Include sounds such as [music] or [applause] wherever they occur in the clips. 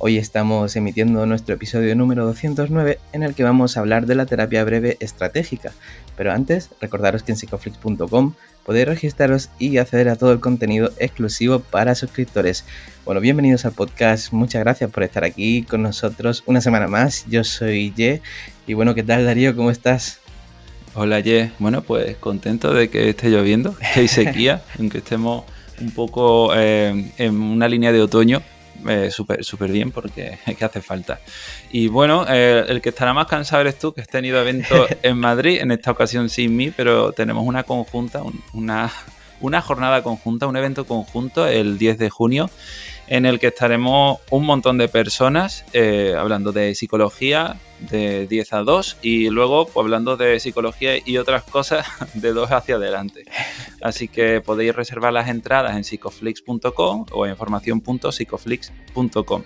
Hoy estamos emitiendo nuestro episodio número 209 en el que vamos a hablar de la terapia breve estratégica. Pero antes, recordaros que en psicoflix.com podéis registraros y acceder a todo el contenido exclusivo para suscriptores. Bueno, bienvenidos al podcast, muchas gracias por estar aquí con nosotros una semana más. Yo soy Ye y bueno, ¿qué tal Darío? ¿Cómo estás? Hola Ye, bueno pues contento de que esté lloviendo, que hay sequía, [laughs] aunque estemos un poco eh, en una línea de otoño, eh, súper bien porque [laughs] es que hace falta. Y bueno, eh, el que estará más cansado eres tú, que has tenido eventos [laughs] en Madrid, en esta ocasión sin mí, pero tenemos una conjunta, una, una jornada conjunta, un evento conjunto el 10 de junio en el que estaremos un montón de personas eh, hablando de psicología de 10 a 2 y luego pues, hablando de psicología y otras cosas [laughs] de 2 hacia adelante. Así que podéis reservar las entradas en psicoflix.com o en formación.psicoflix.com.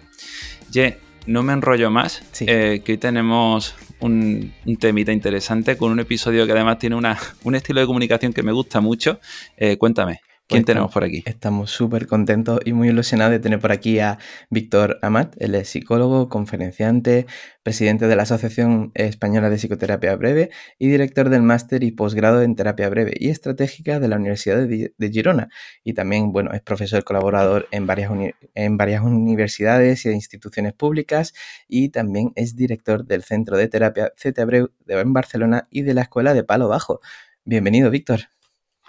Ye, no me enrollo más, eh, que hoy tenemos un, temita interesante con un episodio que además tiene una, un estilo de comunicación que me gusta mucho. Eh, cuéntame. ¿Quién tenemos por aquí? Estamos súper contentos y muy ilusionados de tener por aquí a Víctor Amat. Él es psicólogo, conferenciante, presidente de la Asociación Española de Psicoterapia Breve y director del máster y posgrado en terapia breve y estratégica de la Universidad de, Girona. Y también, bueno, es profesor colaborador en varias, en varias universidades e instituciones públicas y también es director del Centro de Terapia CT Abreu en Barcelona y de la Escuela de Palo Bajo. Bienvenido, Víctor.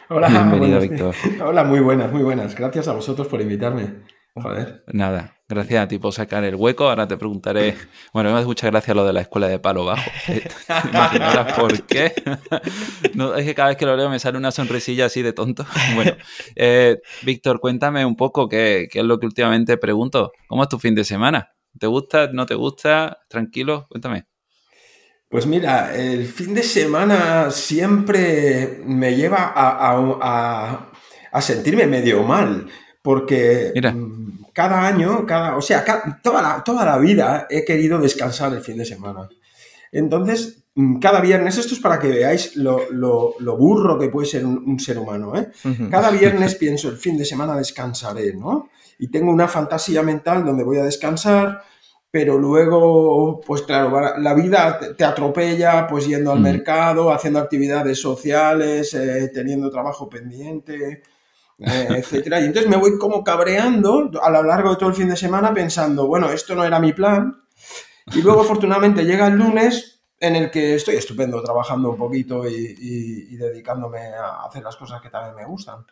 Hola, bienvenido, Víctor. [laughs] Hola, muy buenas, muy buenas. Gracias a vosotros por invitarme. Joder. Nada, gracias a ti por sacar el hueco. Ahora te preguntaré. Bueno, me hace mucha gracia lo de la escuela de palo bajo. [laughs] [laughs] Imaginarás por qué. No, es que cada vez que lo leo me sale una sonrisilla así de tonto. Bueno, eh, Víctor, cuéntame un poco qué, qué es lo que últimamente pregunto. ¿Cómo es tu fin de semana? ¿Te gusta? ¿No te gusta? ¿Tranquilo? Cuéntame. Pues mira, el fin de semana siempre me lleva a, sentirme medio mal, porque mm, cada año, cada, o sea, toda, la, toda la vida he querido descansar el fin de semana. Entonces, mm, cada viernes, esto es para que veáis lo, burro que puede ser un, ser humano, ¿eh? Cada [laughs] viernes pienso, el fin de semana descansaré, ¿no? Y tengo una fantasía mental donde voy a descansar, pero luego, pues claro, la vida te atropella, pues yendo al mercado, haciendo actividades sociales, eh, teniendo trabajo pendiente, eh, [laughs] etcétera. Y entonces me voy como cabreando a lo largo de todo el fin de semana pensando, bueno, esto no era mi plan. Y luego, [laughs] afortunadamente, llega el lunes en el que estoy estupendo trabajando un poquito y dedicándome a hacer las cosas que también me gustan.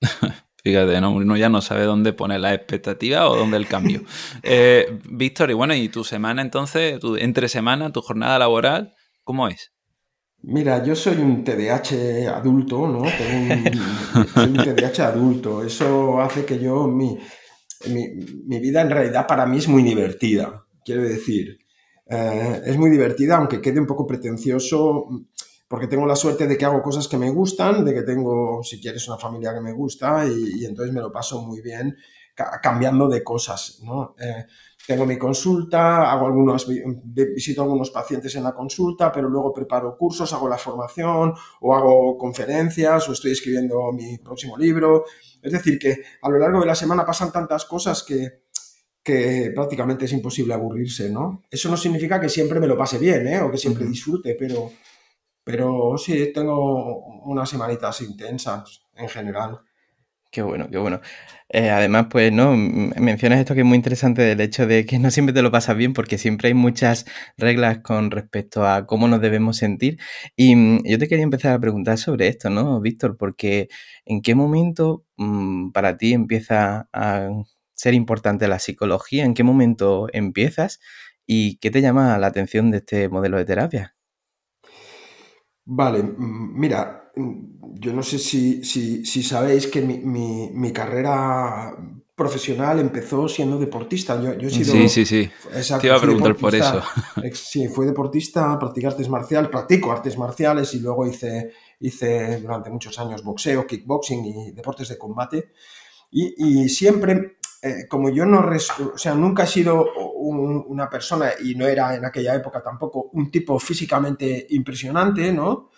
[laughs] Fíjate, ¿no? uno ya no sabe dónde poner la expectativa o dónde el cambio. [laughs] Eh, Víctor, y bueno, ¿y tu semana entonces, tu, entre semana, tu jornada laboral, cómo es? Mira, yo soy un TDAH adulto, ¿no? Tengo un, soy un TDAH adulto. Eso hace que yo, mi, mi, vida en realidad para mí es muy divertida. Quiero decir, eh, es muy divertida, aunque quede un poco pretencioso porque tengo la suerte de que hago cosas que me gustan, de que tengo, si quieres, una familia que me gusta y, entonces me lo paso muy bien cambiando de cosas, ¿no? Eh, tengo mi consulta, hago algunos, visito a algunos pacientes en la consulta, pero luego preparo cursos, hago la formación o hago conferencias o estoy escribiendo mi próximo libro. Es decir, que a lo largo de la semana pasan tantas cosas que, que prácticamente es imposible aburrirse, ¿no? Eso no significa que siempre me lo pase bien, ¿eh? O que siempre disfrute, pero, pero sí, tengo unas semanitas intensas en general. Qué bueno, qué bueno. Eh, además, pues, ¿no? Mencionas esto que es muy interesante del hecho de que no siempre te lo pasas bien porque siempre hay muchas reglas con respecto a cómo nos debemos sentir. Y mm, yo te quería empezar a preguntar sobre esto, ¿no, Víctor? Porque ¿en qué momento mm, para ti empieza a ser importante la psicología? ¿En qué momento empiezas? ¿Y qué te llama la atención de este modelo de terapia? Vale, mm, mira, mm, yo no sé si, si, sabéis que mi, carrera profesional empezó siendo deportista. Yo, he sido, sí, sí, sí. Te iba a preguntar por eso. Sí, fui deportista, practiqué artes marciales, practico artes marciales y luego hice, hice durante muchos años boxeo, kickboxing y deportes de combate. Y, siempre, eh, como yo no, o sea, nunca he sido una persona, y no era en aquella época tampoco, un tipo físicamente impresionante, ¿no?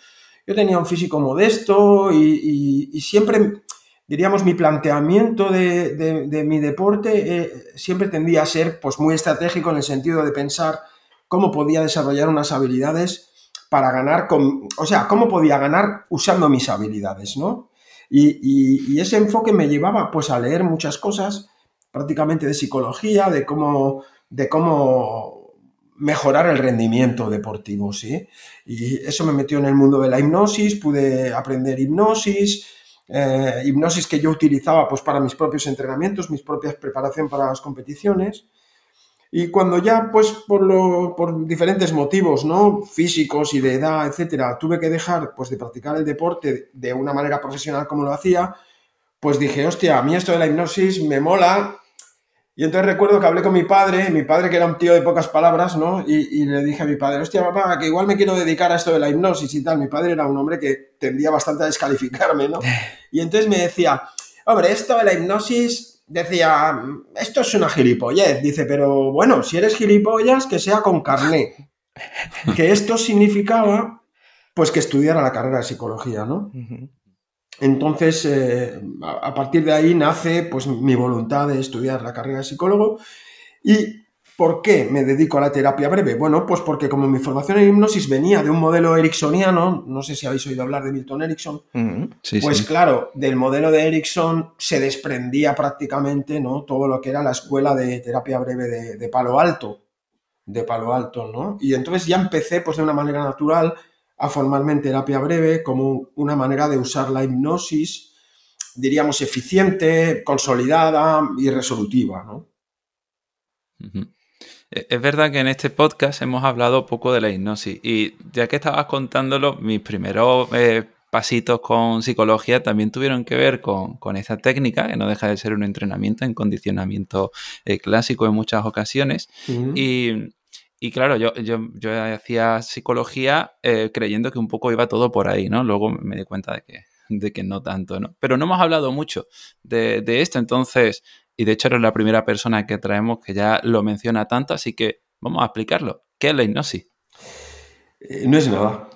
Yo tenía un físico modesto y siempre diríamos, mi planteamiento de, mi deporte eh, siempre tendía a ser pues, muy estratégico en el sentido de pensar cómo podía desarrollar unas habilidades para ganar, con, o sea, cómo podía ganar usando mis habilidades, ¿no? Y, ese enfoque me llevaba pues a leer muchas cosas, prácticamente de psicología, de cómo, de cómo mejorar el rendimiento deportivo, ¿sí? Y eso me metió en el mundo de la hipnosis, pude aprender hipnosis, eh, hipnosis que yo utilizaba pues, para mis propios entrenamientos, mis propias preparación para las competiciones. Y cuando ya, pues por, por diferentes motivos, ¿no? Físicos y de edad, etcétera, tuve que dejar pues, de practicar el deporte de una manera profesional como lo hacía, pues dije, hostia, a mí esto de la hipnosis me mola y entonces recuerdo que hablé con mi padre, mi padre que era un tío de pocas palabras, ¿no? Y, le dije a mi padre, hostia, papá, que igual me quiero dedicar a esto de la hipnosis y tal. Mi padre era un hombre que tendía bastante a descalificarme, ¿no? [laughs] Y entonces me decía, hombre, esto de la hipnosis, decía, esto es una gilipollez. Dice, pero bueno, si eres gilipollas, que sea con carné. [laughs] Que esto significaba, pues, que estudiara la carrera de psicología, ¿no? Entonces, eh, a partir de ahí nace pues, mi voluntad de estudiar la carrera de psicólogo. ¿Y por qué me dedico a la terapia breve? Bueno, pues porque como mi formación en hipnosis venía de un modelo ericksoniano, no sé si habéis oído hablar de Milton Erickson, pues claro, del modelo de Erickson se desprendía prácticamente ¿no? todo lo que era la escuela de terapia breve de, de Palo Alto, de Palo Alto, ¿no? Y entonces ya empecé pues de una manera natural a formarme en terapia breve como una manera de usar la hipnosis, diríamos, eficiente, consolidada y resolutiva. ¿no? E, es verdad que en este podcast hemos hablado poco de la hipnosis y ya que estabas contándolo, mis primeros eh, pasitos con psicología también tuvieron que ver con, con, esta técnica, que no deja de ser un entrenamiento en condicionamiento eh, clásico en muchas ocasiones. Y y claro, yo, yo, yo hacía psicología eh, creyendo que un poco iba todo por ahí, ¿no? Luego me di cuenta de que, de que no tanto, ¿no? Pero no hemos hablado mucho de, de esto, entonces, y de hecho eres la primera persona que traemos que ya lo menciona tanto, así que vamos a explicarlo. ¿Qué es la hipnosis? Eh, no es nada.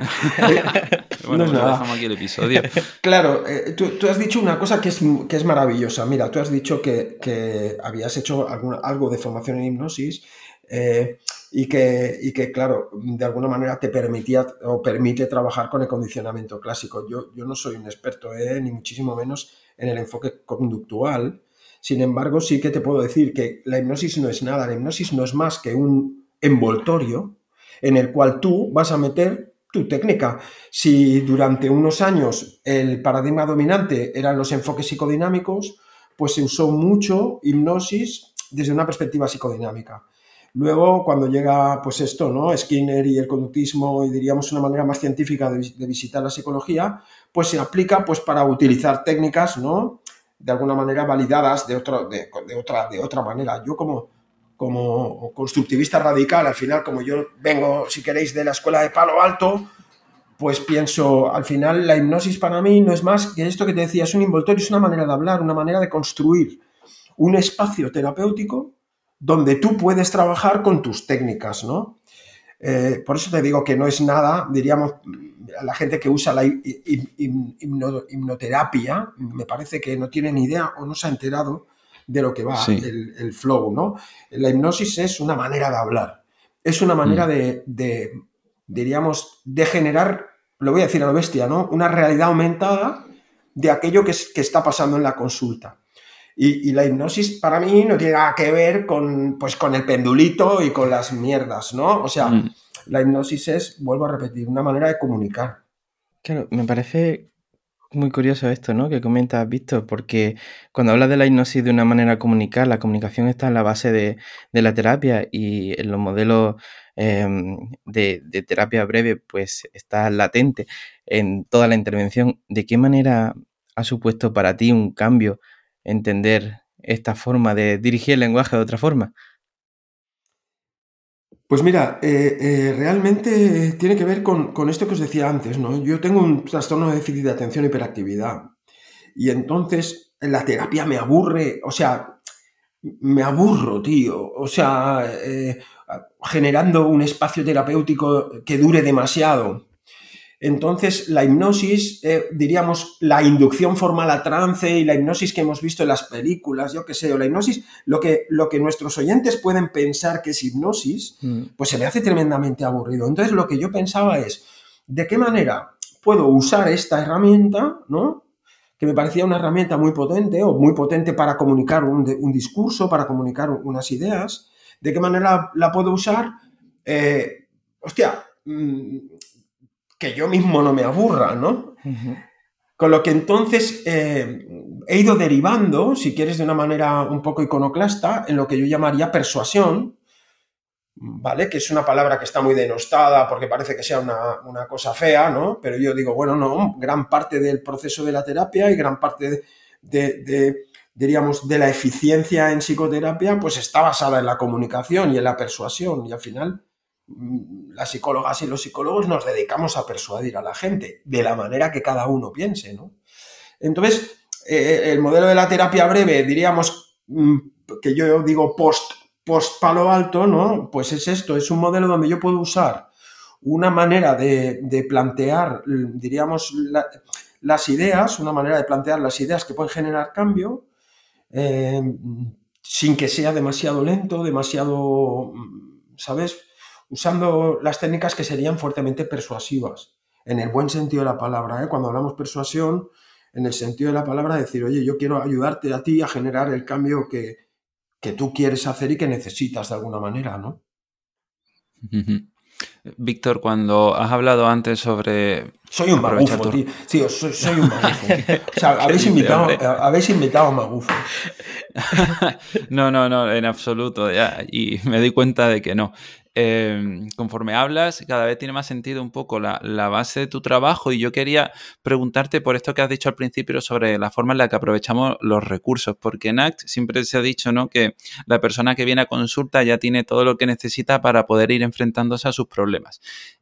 [laughs] bueno, no es nada. dejamos aquí el episodio. [laughs] claro, eh, tú, tú, has dicho una cosa que es, que es maravillosa. Mira, tú has dicho que, que habías hecho algo de formación en hipnosis eh, y, que, que, claro, de alguna manera te permitía o permite trabajar con el condicionamiento clásico. Yo, yo no soy un experto, eh, ni muchísimo menos en el enfoque conductual. Sin embargo, sí que te puedo decir que la hipnosis no es nada. La hipnosis no es más que un envoltorio en el cual tú vas a meter tu técnica. Si durante unos años el paradigma dominante eran los enfoques psicodinámicos, pues se usó mucho hipnosis desde una perspectiva psicodinámica. Luego, cuando llega, pues esto, ¿no? Skinner y el conductismo, y diríamos una manera más científica de, visitar la psicología, pues se aplica pues para utilizar técnicas, ¿no? De alguna manera validadas de, otro, de, otra, de otra manera. Yo como, como constructivista radical, al final, como yo vengo, si queréis, de la escuela de Palo Alto, pues pienso, al final la hipnosis para mí no es más que esto que te decía, es un envoltorio, es una manera de hablar, una manera de construir un espacio terapéutico donde tú puedes trabajar con tus técnicas, ¿no? Eh, por eso te digo que no es nada, diríamos, la gente que usa la hipnoterapia, me parece que no tiene ni idea o no se ha enterado de lo que va el, flow, ¿no? La hipnosis es una manera de hablar, es una manera mm. de, diríamos, de generar, lo voy a decir a la bestia, ¿no? Una realidad aumentada de aquello que, que está pasando en la consulta. Y, la hipnosis para mí no tiene nada que ver con, pues, con el pendulito y con las mierdas, ¿no? O sea, mm. la hipnosis es, vuelvo a repetir, una manera de comunicar. Claro, me parece muy curioso esto, ¿no? Que comentas, Víctor, porque cuando hablas de la hipnosis de una manera de comunicar, la comunicación está en la base de, la terapia y en los modelos em, de, de, terapia breve, pues está latente en toda la intervención. ¿De qué manera ha supuesto para ti un cambio entender esta forma de dirigir el lenguaje de otra forma? Pues mira, eh, eh, realmente tiene que ver con, esto que os decía antes, ¿no? Yo tengo un trastorno de déficit de atención y hiperactividad. Y entonces la terapia me aburre, o sea, me aburro, tío. O sea, eh, generando un espacio terapéutico que dure demasiado. Entonces, la hipnosis, eh, diríamos, la inducción formal a trance y la hipnosis que hemos visto en las películas, yo qué sé, o la hipnosis, lo que, lo que nuestros oyentes pueden pensar que es hipnosis, mm. pues se me hace tremendamente aburrido. Entonces, lo que yo pensaba es, ¿de qué manera puedo usar esta herramienta, ¿no? que me parecía una herramienta muy potente o muy potente para comunicar un, discurso, para comunicar unas ideas. ¿De qué manera la puedo usar? Eh, hostia, mm, que yo mismo no me aburra, ¿no? Con lo que entonces eh, he ido derivando, si quieres de una manera un poco iconoclasta, en lo que yo llamaría persuasión, ¿vale? Que es una palabra que está muy denostada porque parece que sea una, cosa fea, ¿no? Pero yo digo, bueno, no, gran parte del proceso de la terapia y gran parte de, diríamos, de la eficiencia en psicoterapia, pues está basada en la comunicación y en la persuasión. Y al final, las psicólogas y los psicólogos nos dedicamos a persuadir a la gente de la manera que cada uno piense, ¿no? Entonces, eh, el modelo de la terapia breve, diríamos mm, que yo digo post, post palo alto, ¿no? Pues es esto, es un modelo donde yo puedo usar una manera de, plantear, diríamos, las ideas, una manera de plantear las ideas que pueden generar cambio, eh, sin que sea demasiado lento, demasiado, mm, ¿sabes? Usando las técnicas que serían fuertemente persuasivas, en el buen sentido de la palabra. ¿eh? Cuando hablamos persuasión, en el sentido de la palabra, decir, oye, yo quiero ayudarte a ti a generar el cambio que, tú quieres hacer y que necesitas de alguna manera, ¿no? Víctor, cuando has hablado antes sobre... Soy un magufo, tío. Sí, soy, un [laughs] magufo. o sea, habéis invitado, habéis invitado a magufo. [laughs] no, no, no, en absoluto. Ya, y me di cuenta de que no. Em, conforme hablas, cada vez tiene más sentido un poco la, base de tu trabajo y yo quería preguntarte por esto que has dicho al principio sobre la forma en la que aprovechamos los recursos, porque en ACT siempre se ha dicho ¿no? que la persona que viene a consulta ya tiene todo lo que necesita para poder ir enfrentándose a sus problemas.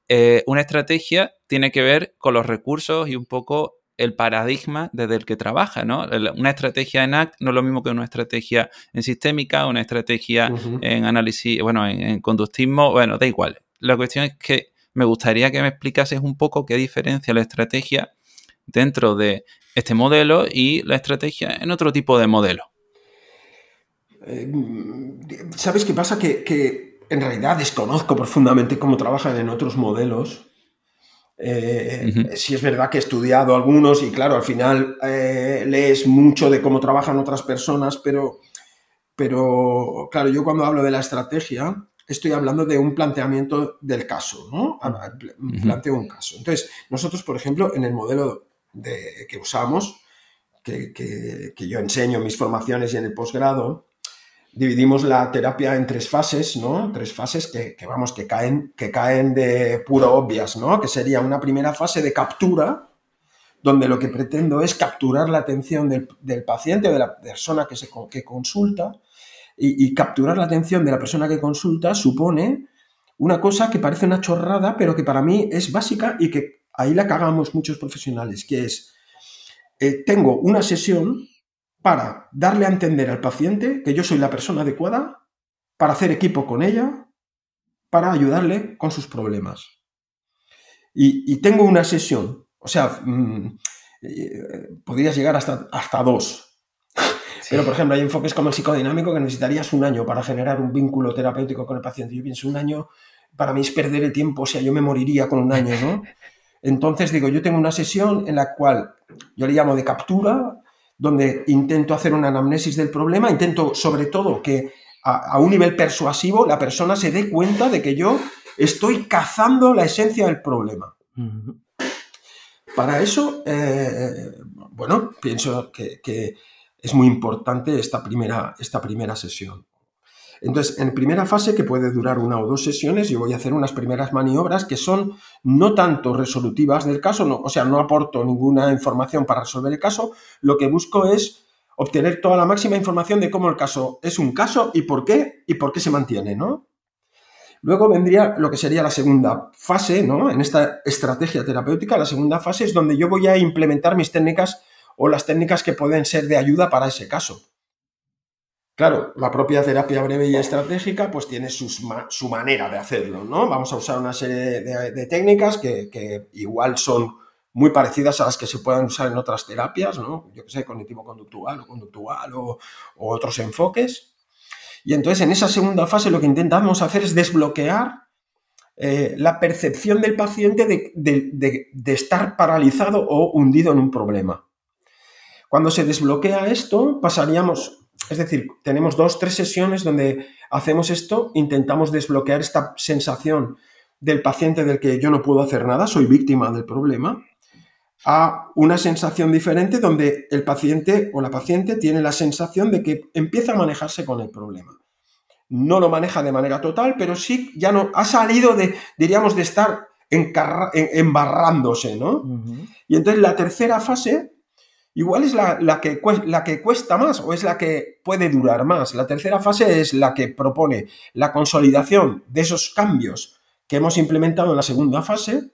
Eh, una estrategia tiene que ver con los recursos y un poco el paradigma desde el que trabaja, ¿no? Una estrategia en ACT no es lo mismo que una estrategia en sistémica, una estrategia en análisis, bueno, en, conductismo, bueno, da igual. La cuestión es que me gustaría que me explicases un poco qué diferencia la estrategia dentro de este modelo y la estrategia en otro tipo de modelo. Eh, ¿Sabes qué pasa? Que, que en realidad desconozco profundamente cómo trabajan en otros modelos eh, Si es verdad que he estudiado algunos y claro, al final eh, lees mucho de cómo trabajan otras personas, pero, pero claro, yo cuando hablo de la estrategia estoy hablando de un planteamiento del caso, ¿no? Planteo un caso. Entonces, nosotros, por ejemplo, en el modelo de, que usamos, que, que yo enseño en mis formaciones y en el posgrado, dividimos la terapia en tres fases, ¿no? Tres fases que, vamos, que caen, que caen de puro obvias, ¿no? Que sería una primera fase de captura, donde lo que pretendo es capturar la atención del, paciente o de la persona que, se, que consulta, y, capturar la atención de la persona que consulta supone una cosa que parece una chorrada, pero que para mí es básica y que ahí la cagamos muchos profesionales, que es, eh, tengo una sesión para darle a entender al paciente que yo soy la persona adecuada para hacer equipo con ella, para ayudarle con sus problemas. Y, tengo una sesión, o sea, mm, eh, podrías llegar hasta, hasta dos. Pero, por ejemplo, hay enfoques como el psicodinámico que necesitarías un año para generar un vínculo terapéutico con el paciente. Yo pienso, un año para mí es perder el tiempo, o sea, yo me moriría con un año, ¿no? [laughs] Entonces digo, yo tengo una sesión en la cual yo le llamo de captura, donde intento hacer una anamnesis del problema, intento sobre todo que a, un nivel persuasivo la persona se dé cuenta de que yo estoy cazando la esencia del problema. Para eso, eh, bueno, pienso que, que, es muy importante esta primera, esta primera sesión. Entonces, en primera fase, que puede durar una o dos sesiones, yo voy a hacer unas primeras maniobras que son no tanto resolutivas del caso, no, o sea, no aporto ninguna información para resolver el caso, lo que busco es obtener toda la máxima información de cómo el caso es un caso y por qué y por qué se mantiene, ¿no? Luego vendría lo que sería la segunda fase, ¿no? En esta estrategia terapéutica, la segunda fase es donde yo voy a implementar mis técnicas o las técnicas que pueden ser de ayuda para ese caso. Claro, la propia terapia breve y estratégica pues tiene su manera de hacerlo, ¿no? Vamos a usar una serie de, técnicas que, igual son muy parecidas a las que se puedan usar en otras terapias, ¿no? Yo que sé, cognitivo-conductual o conductual o, otros enfoques. Y entonces en esa segunda fase lo que intentamos hacer es desbloquear eh, la percepción del paciente de estar paralizado o hundido en un problema. Cuando se desbloquea esto, pasaríamos es decir, tenemos dos, tres sesiones donde hacemos esto, intentamos desbloquear esta sensación del paciente del que yo no puedo hacer nada, soy víctima del problema, a una sensación diferente donde el paciente o la paciente tiene la sensación de que empieza a manejarse con el problema. No lo maneja de manera total, pero sí ya no ha salido de, diríamos, de estar embarrándose, ¿no? Y entonces la tercera fase igual es la, que, la que cuesta más o es la que puede durar más. La tercera fase es la que propone la consolidación de esos cambios que hemos implementado en la segunda fase,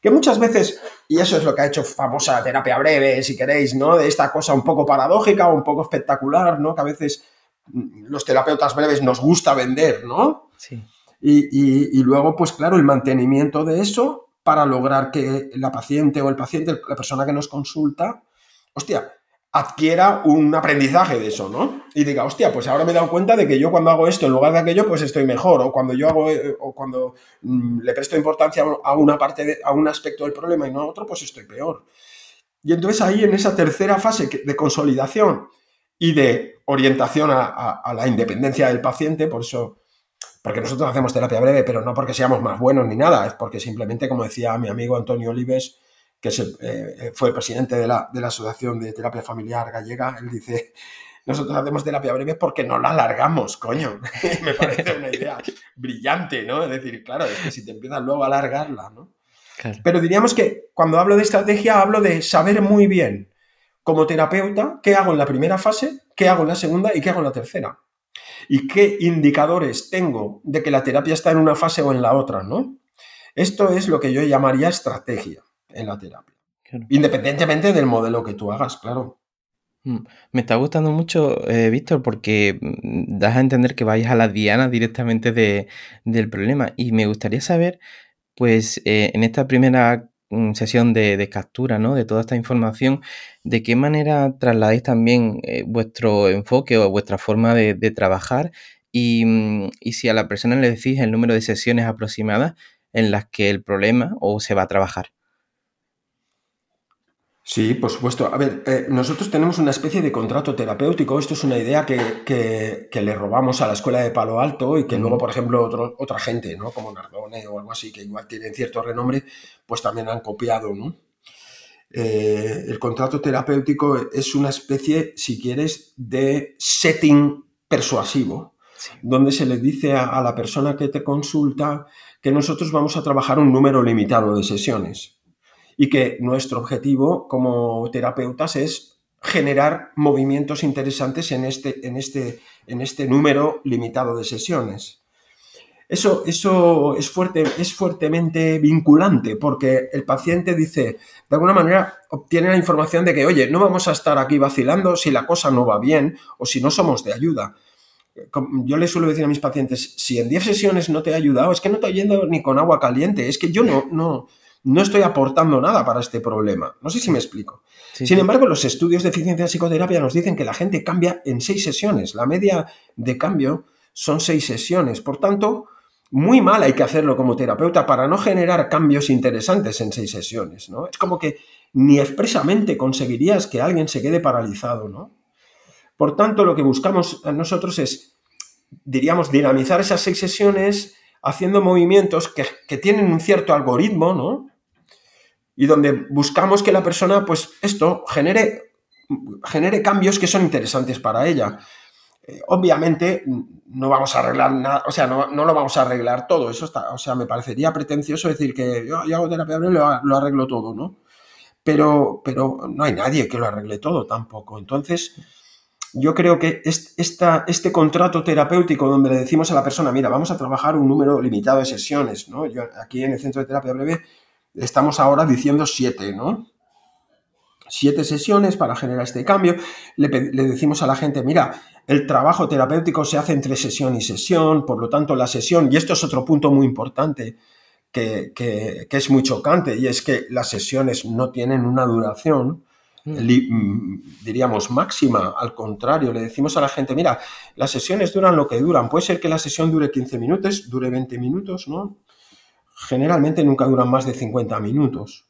que muchas veces, y eso es lo que ha hecho famosa terapia breve, si queréis, ¿no? De esta cosa un poco paradójica o un poco espectacular, ¿no? Que a veces mm, los terapeutas breves nos gusta vender, ¿no? Sí. Y, y luego, pues claro, el mantenimiento de eso para lograr que la paciente o el paciente, la persona que nos consulta, hostia, adquiera un aprendizaje de eso, ¿no? Y diga, hostia, pues ahora me he dado cuenta de que yo cuando hago esto en lugar de aquello, pues estoy mejor, o cuando yo hago, eh, o cuando mm, le presto importancia a una parte, a un aspecto del problema y no a otro, pues estoy peor. Y entonces ahí en esa tercera fase de consolidación y de orientación a, a la independencia del paciente, por eso, porque nosotros hacemos terapia breve, pero no porque seamos más buenos ni nada, es porque simplemente, como decía mi amigo Antonio Olives, que eh, eh, fue presidente de la, Asociación de Terapia Familiar Gallega, él dice, nosotros hacemos terapia breve porque no la alargamos, coño. [laughs] Me parece una idea brillante, ¿no? Es decir, claro, es que si te empiezas luego a alargarla, ¿no? Pero diríamos que cuando hablo de estrategia hablo de saber muy bien como terapeuta qué hago en la primera fase, qué hago en la segunda y qué hago en la tercera. Y qué indicadores tengo de que la terapia está en una fase o en la otra, ¿no? Esto es lo que yo llamaría estrategia en la terapia. Independientemente del modelo que tú hagas, claro. Mm, me está gustando mucho, eh, Víctor, porque mm, das a entender que vayas a la diana directamente del problema. Y me gustaría saber, pues, eh, en esta primera mm, sesión de, captura, ¿no? De toda esta información, ¿de qué manera trasladáis también eh, vuestro enfoque o vuestra forma de, trabajar? Y, y, si a la persona le decís el número de sesiones aproximadas en las que el problema o se va a trabajar. Sí, por supuesto. A ver, eh, nosotros tenemos una especie de contrato terapéutico. Esto es una idea que, le robamos a la escuela de Palo Alto y que luego, por ejemplo, otra gente, ¿no? Como Nardone o algo así, que igual tienen cierto renombre, pues también han copiado, ¿no? Eh, el contrato terapéutico es una especie, si quieres, de setting persuasivo, donde se le dice a la persona que te consulta que nosotros vamos a trabajar un número limitado de sesiones y que nuestro objetivo como terapeutas es generar movimientos interesantes en este, en este, en este número limitado de sesiones. Eso, eso es, fuerte, es fuertemente vinculante porque el paciente dice, de alguna manera obtiene la información de que, oye, no vamos a estar aquí vacilando si la cosa no va bien o si no somos de ayuda. Yo le suelo decir a mis pacientes, si en 10 sesiones no te he ayudado, es que no te yendo ni con agua caliente, es que yo no, no, no estoy aportando nada para este problema. No sé si me explico. Sin embargo, los estudios de eficiencia de psicoterapia nos dicen que la gente cambia en seis sesiones. La media de cambio son seis sesiones. Por tanto, muy mal hay que hacerlo como terapeuta para no generar cambios interesantes en seis sesiones. ¿no? Es como que ni expresamente conseguirías que alguien se quede paralizado. ¿no? Por tanto, lo que buscamos nosotros es, diríamos, dinamizar esas seis sesiones haciendo movimientos que, que tienen un cierto algoritmo, ¿no? Y donde buscamos que la persona, pues esto, genere, genere cambios que son interesantes para ella. Eh, obviamente no vamos a arreglar nada, o sea, no, lo vamos a arreglar todo, eso está, o sea, me parecería pretencioso decir que yo, hago terapia breve lo, lo arreglo todo, ¿no? Pero, pero no hay nadie que lo arregle todo tampoco. Entonces, yo creo que esta, este contrato terapéutico donde le decimos a la persona, mira, vamos a trabajar un número limitado de sesiones, ¿no? Yo aquí en el centro de terapia breve estamos ahora diciendo siete, ¿no? Siete sesiones para generar este cambio. Le, decimos a la gente, mira, el trabajo terapéutico se hace entre sesión y sesión, por lo tanto la sesión, y esto es otro punto muy importante que, que es muy chocante, y es que las sesiones no tienen una duración, Mm. Mm, diríamos, máxima. Al contrario, le decimos a la gente, mira, las sesiones duran lo que duran. Puede ser que la sesión dure 15 minutos, dure 20 minutos, ¿no? Generalmente nunca duran más de 50 minutos.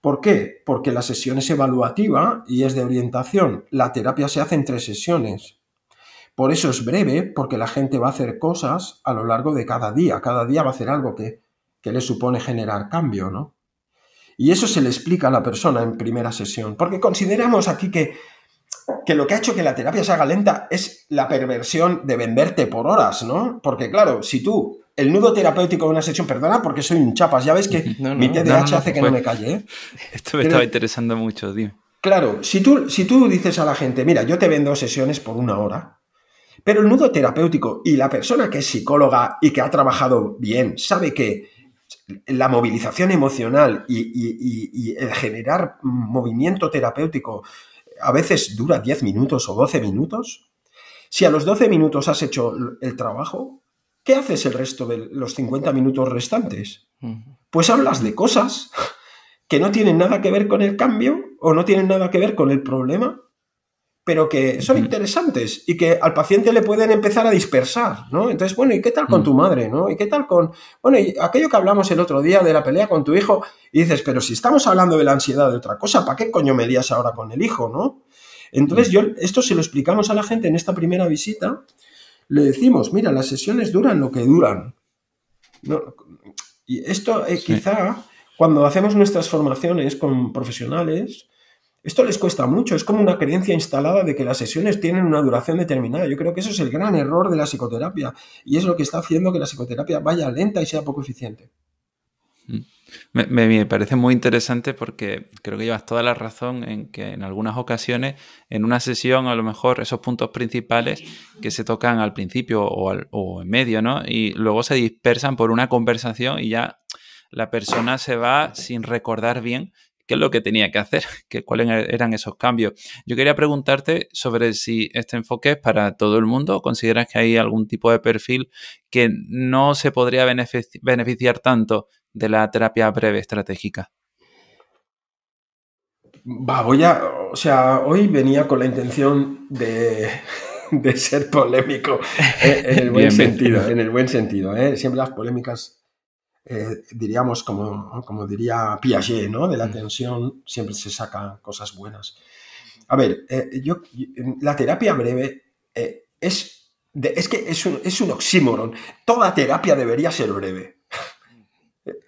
¿Por qué? Porque la sesión es evaluativa y es de orientación. La terapia se hace en tres sesiones. Por eso es breve, porque la gente va a hacer cosas a lo largo de cada día. Cada día va a hacer algo que, que le supone generar cambio, ¿no? Y eso se le explica a la persona en primera sesión, porque consideramos aquí que, que lo que ha hecho que la terapia se haga lenta es la perversión de venderte por horas, ¿no? Porque claro, si tú, el nudo terapéutico de una sesión, perdona porque soy un chapas, ya ves que [laughs] mi TDAH hace que no me calle. ¿eh? Esto me estaba interesando mucho, tío. Claro, si tú, si tú dices a la gente, mira, yo te vendo sesiones por una hora, pero el nudo terapéutico y la persona que es psicóloga y que ha trabajado bien sabe que la movilización emocional y, el generar movimiento terapéutico a veces dura 10 minutos o 12 minutos. Si a los 12 minutos has hecho el trabajo, ¿qué haces el resto de los 50 minutos restantes? Pues hablas de cosas que no tienen nada que ver con el cambio o no tienen nada que ver con el problema pero que son interesantes y que al paciente le pueden empezar a dispersar, ¿no? Entonces, bueno, ¿y qué tal con tu madre, no? ¿Y qué tal con, bueno, y aquello que hablamos el otro día de la pelea con tu hijo? Y dices, pero si estamos hablando de la ansiedad de otra cosa, ¿para qué coño me lías ahora con el hijo, no? Entonces, yo, esto se lo explicamos a la gente en esta primera visita, le decimos, mira, las sesiones duran lo que duran. y esto eh, quizá, cuando hacemos nuestras formaciones con profesionales, esto les cuesta mucho, es como una creencia instalada de que las sesiones tienen una duración determinada. Yo creo que eso es el gran error de la psicoterapia y es lo que está haciendo que la psicoterapia vaya lenta y sea poco eficiente. Me, parece muy interesante porque creo que llevas toda la razón en que en algunas ocasiones, en una sesión, a lo mejor esos puntos principales que se tocan al principio o, en medio, ¿no? Y luego se dispersan por una conversación y ya la persona se va sin recordar bien qué es lo que tenía que hacer, [laughs] cuáles eran esos cambios. Yo quería preguntarte sobre si este enfoque es para todo el mundo consideras que hay algún tipo de perfil que no se podría beneficiar tanto de la terapia breve estratégica. Va, voy a. O sea, hoy venía con la intención de, ser polémico eh, en, el buen sentido. En el buen sentido. ¿eh? Siempre las polémicas eh, diríamos, como, como diría Piaget, ¿no? De la mm. tensión siempre se sacan cosas buenas. A ver, eh, yo, la terapia breve es, es que es un, es un oxímoron. Toda terapia debería ser breve.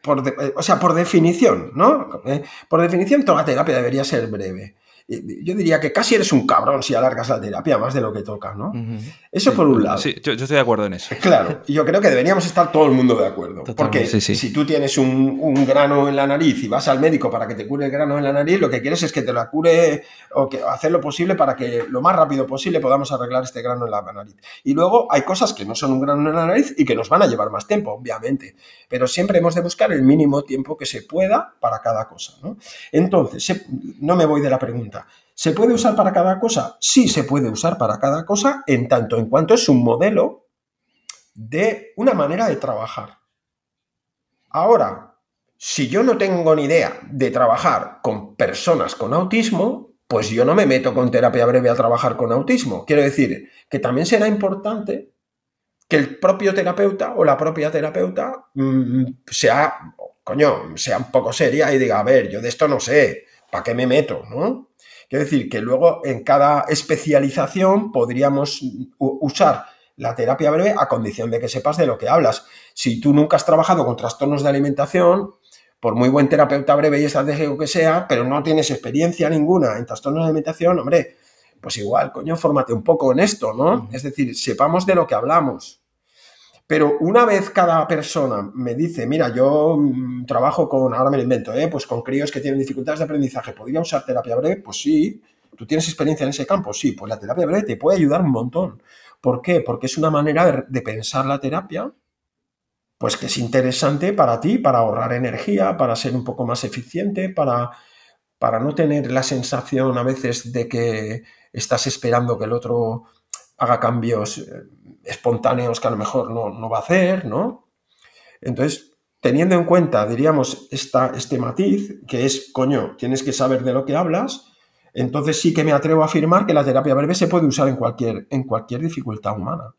Por o sea, por definición, ¿no? Por definición, toda terapia debería ser breve yo diría que casi eres un cabrón si alargas la terapia más de lo que toca, ¿no? Eso por un lado. Sí, yo, estoy de acuerdo en eso. [laughs] Claro, yo creo que deberíamos estar todo el mundo de acuerdo. porque si tú tienes un, grano en la nariz y vas al médico para que te cure el grano en la nariz, lo que quieres es que te lo cure o que hacer lo posible para que lo más rápido posible podamos arreglar este grano en la nariz. Y luego hay cosas que no son un grano en la nariz y que nos van a llevar más tiempo, obviamente. Pero siempre hemos de buscar el mínimo tiempo que se pueda para cada cosa, ¿no? Entonces, no me voy de la pregunta ¿Se puede usar para cada cosa? Sí, se puede usar para cada cosa en tanto en cuanto es un modelo de una manera de trabajar. Ahora, si yo no tengo ni idea de trabajar con personas con autismo, pues yo no me meto con terapia breve a trabajar con autismo. Quiero decir que también será importante que el propio terapeuta o la propia terapeuta mm, sea, coño, sea un poco seria y diga, a ver, yo de esto no sé, ¿para qué me meto? ¿no? Quiero decir que luego en cada especialización podríamos usar la terapia breve a condición de que sepas de lo que hablas. Si tú nunca has trabajado con trastornos de alimentación, por muy buen terapeuta breve y estratégico que sea, pero no tienes experiencia ninguna en trastornos de alimentación, hombre, pues igual, coño, fórmate un poco en esto, ¿no? Es decir, sepamos de lo que hablamos. Pero una vez cada persona me dice, mira, yo mm, trabajo con, ahora me lo invento, ¿eh? pues con críos que tienen dificultades de aprendizaje, ¿podría usar terapia breve? Pues sí, ¿Tú tienes experiencia en ese campo? Sí, pues la terapia breve te puede ayudar un montón. ¿Por qué? Porque es una manera de, pensar la terapia, pues que es interesante para ti, para ahorrar energía, para ser un poco más eficiente, para, para no tener la sensación a veces de que estás esperando que el otro haga cambios eh, espontáneos que a lo mejor no, no va a hacer, ¿no? Entonces, teniendo en cuenta, diríamos, esta, este matiz, que es, coño, tienes que saber de lo que hablas, entonces sí que me atrevo a afirmar que la terapia breve se puede usar en cualquier, en cualquier dificultad humana.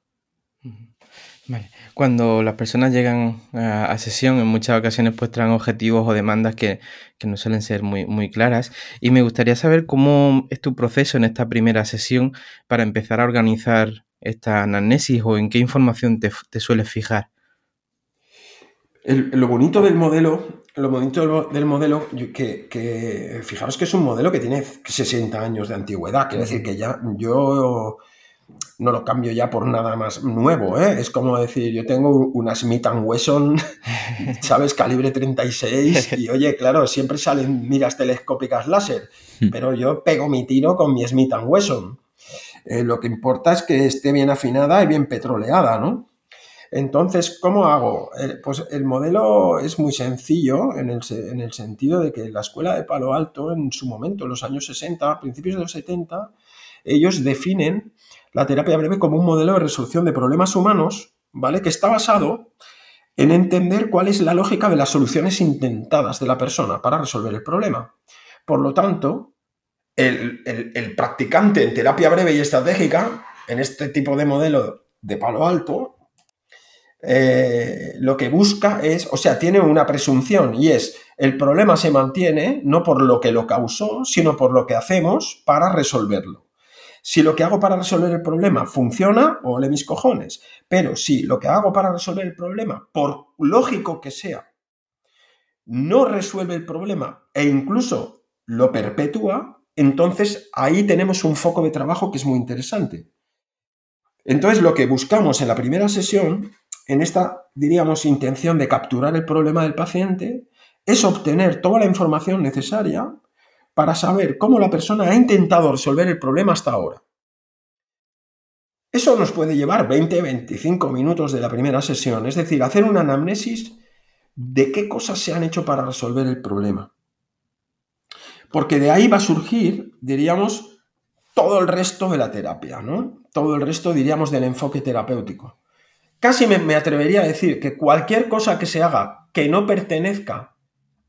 Cuando las personas llegan a, sesión, en muchas ocasiones pues traen objetivos o demandas que, no suelen ser muy, muy claras. Y me gustaría saber cómo es tu proceso en esta primera sesión para empezar a organizar esta anamnesis o en qué información te, te sueles fijar lo bonito del modelo, lo bonito del, modelo, que, fijaros que es un modelo que tiene 60 años de antigüedad, quiere decir que ya yo no lo cambio ya por nada más nuevo, ¿eh? es como decir, yo tengo una Smith Wesson, [laughs] ¿sabes? Calibre 36 [laughs] y oye, claro, siempre salen miras telescópicas láser, hmm. pero yo pego mi tiro con mi Smith Wesson. Eh, lo que importa es que esté bien afinada y bien petroleada, ¿no? Entonces, ¿cómo hago? Eh, pues el modelo es muy sencillo en el, sentido de que la escuela de Palo Alto, en su momento, en los años 60, principios de los 70, ellos definen la terapia breve como un modelo de resolución de problemas humanos, ¿vale? Que está basado en entender cuál es la lógica de las soluciones intentadas de la persona para resolver el problema. Por lo tanto, el, practicante en terapia breve y estratégica, en este tipo de modelo de Palo Alto, eh, lo que busca es, o sea, tiene una presunción y es, el problema se mantiene no por lo que lo causó, sino por lo que hacemos para resolverlo. Si lo que hago para resolver el problema funciona, ole mis cojones. Pero si lo que hago para resolver el problema, por lógico que sea, no resuelve el problema e incluso lo perpetúa, entonces ahí tenemos un foco de trabajo que es muy interesante. Entonces lo que buscamos en la primera sesión en esta, diríamos, intención de capturar el problema del paciente, es obtener toda la información necesaria para saber cómo la persona ha intentado resolver el problema hasta ahora. Eso nos puede llevar 20-25 minutos de la primera sesión, es decir, hacer una anamnesis de qué cosas se han hecho para resolver el problema. Porque de ahí va a surgir, diríamos, todo el resto de la terapia, ¿no? Todo el resto, diríamos, del enfoque terapéutico. Casi me, atrevería a decir que cualquier cosa que se haga que no pertenezca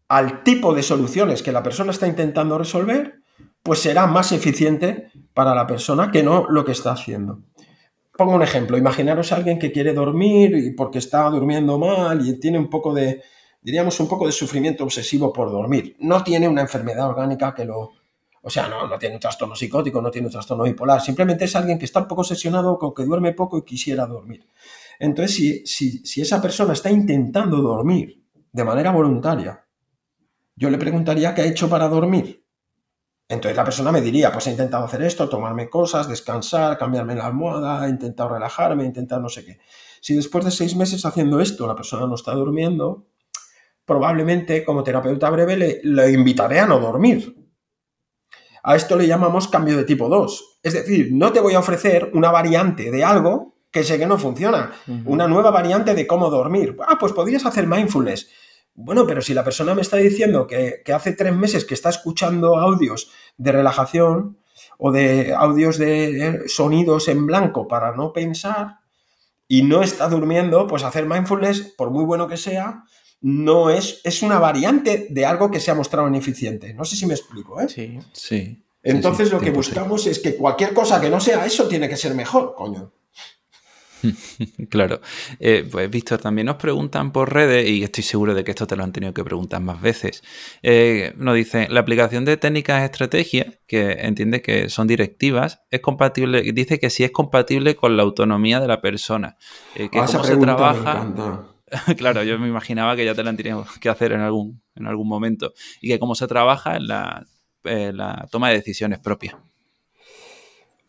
al tipo de soluciones que la persona está intentando resolver, pues será más eficiente para la persona que no lo que está haciendo. Pongo un ejemplo, imaginaros a alguien que quiere dormir porque está durmiendo mal y tiene un poco de, diríamos, un poco de sufrimiento obsesivo por dormir. No tiene una enfermedad orgánica que lo... O sea, no, no tiene un trastorno psicótico, no tiene un trastorno bipolar, simplemente es alguien que está un poco obsesionado con que duerme poco y quisiera dormir. Entonces, si, esa persona está intentando dormir de manera voluntaria, yo le preguntaría qué ha hecho para dormir. Entonces la persona me diría, pues he intentado hacer esto, tomarme cosas, descansar, cambiarme la almohada, he intentado relajarme, he intentado no sé qué. Si después de seis meses haciendo esto la persona no está durmiendo, probablemente como terapeuta breve le, le invitaré a no dormir. A esto le llamamos cambio de tipo 2. Es decir, no te voy a ofrecer una variante de algo que sé que no funciona. Una nueva variante de cómo dormir. Ah, pues podrías hacer mindfulness. Bueno, pero si la persona me está diciendo que, hace tres meses que está escuchando audios de relajación o de audios de sonidos en blanco para no pensar y no está durmiendo, pues hacer mindfulness, por muy bueno que sea, no es, es una variante de algo que se ha mostrado ineficiente. No sé si me explico, ¿eh? Sí, sí. Entonces lo que buscamos es que cualquier cosa que no sea eso tiene que ser mejor, coño. [laughs] claro. Eh, pues Víctor, también nos preguntan por redes, y estoy seguro de que esto te lo han tenido que preguntar más veces. Eh, nos dice, la aplicación de técnicas de estrategia, que entiende que son directivas, es compatible, dice que sí es compatible con la autonomía de la persona. Eh, que ah, cómo se trabaja. [laughs] claro, yo me imaginaba que ya te la han tenido que hacer en algún, en algún momento. Y que cómo se trabaja en la, la toma de decisiones propias.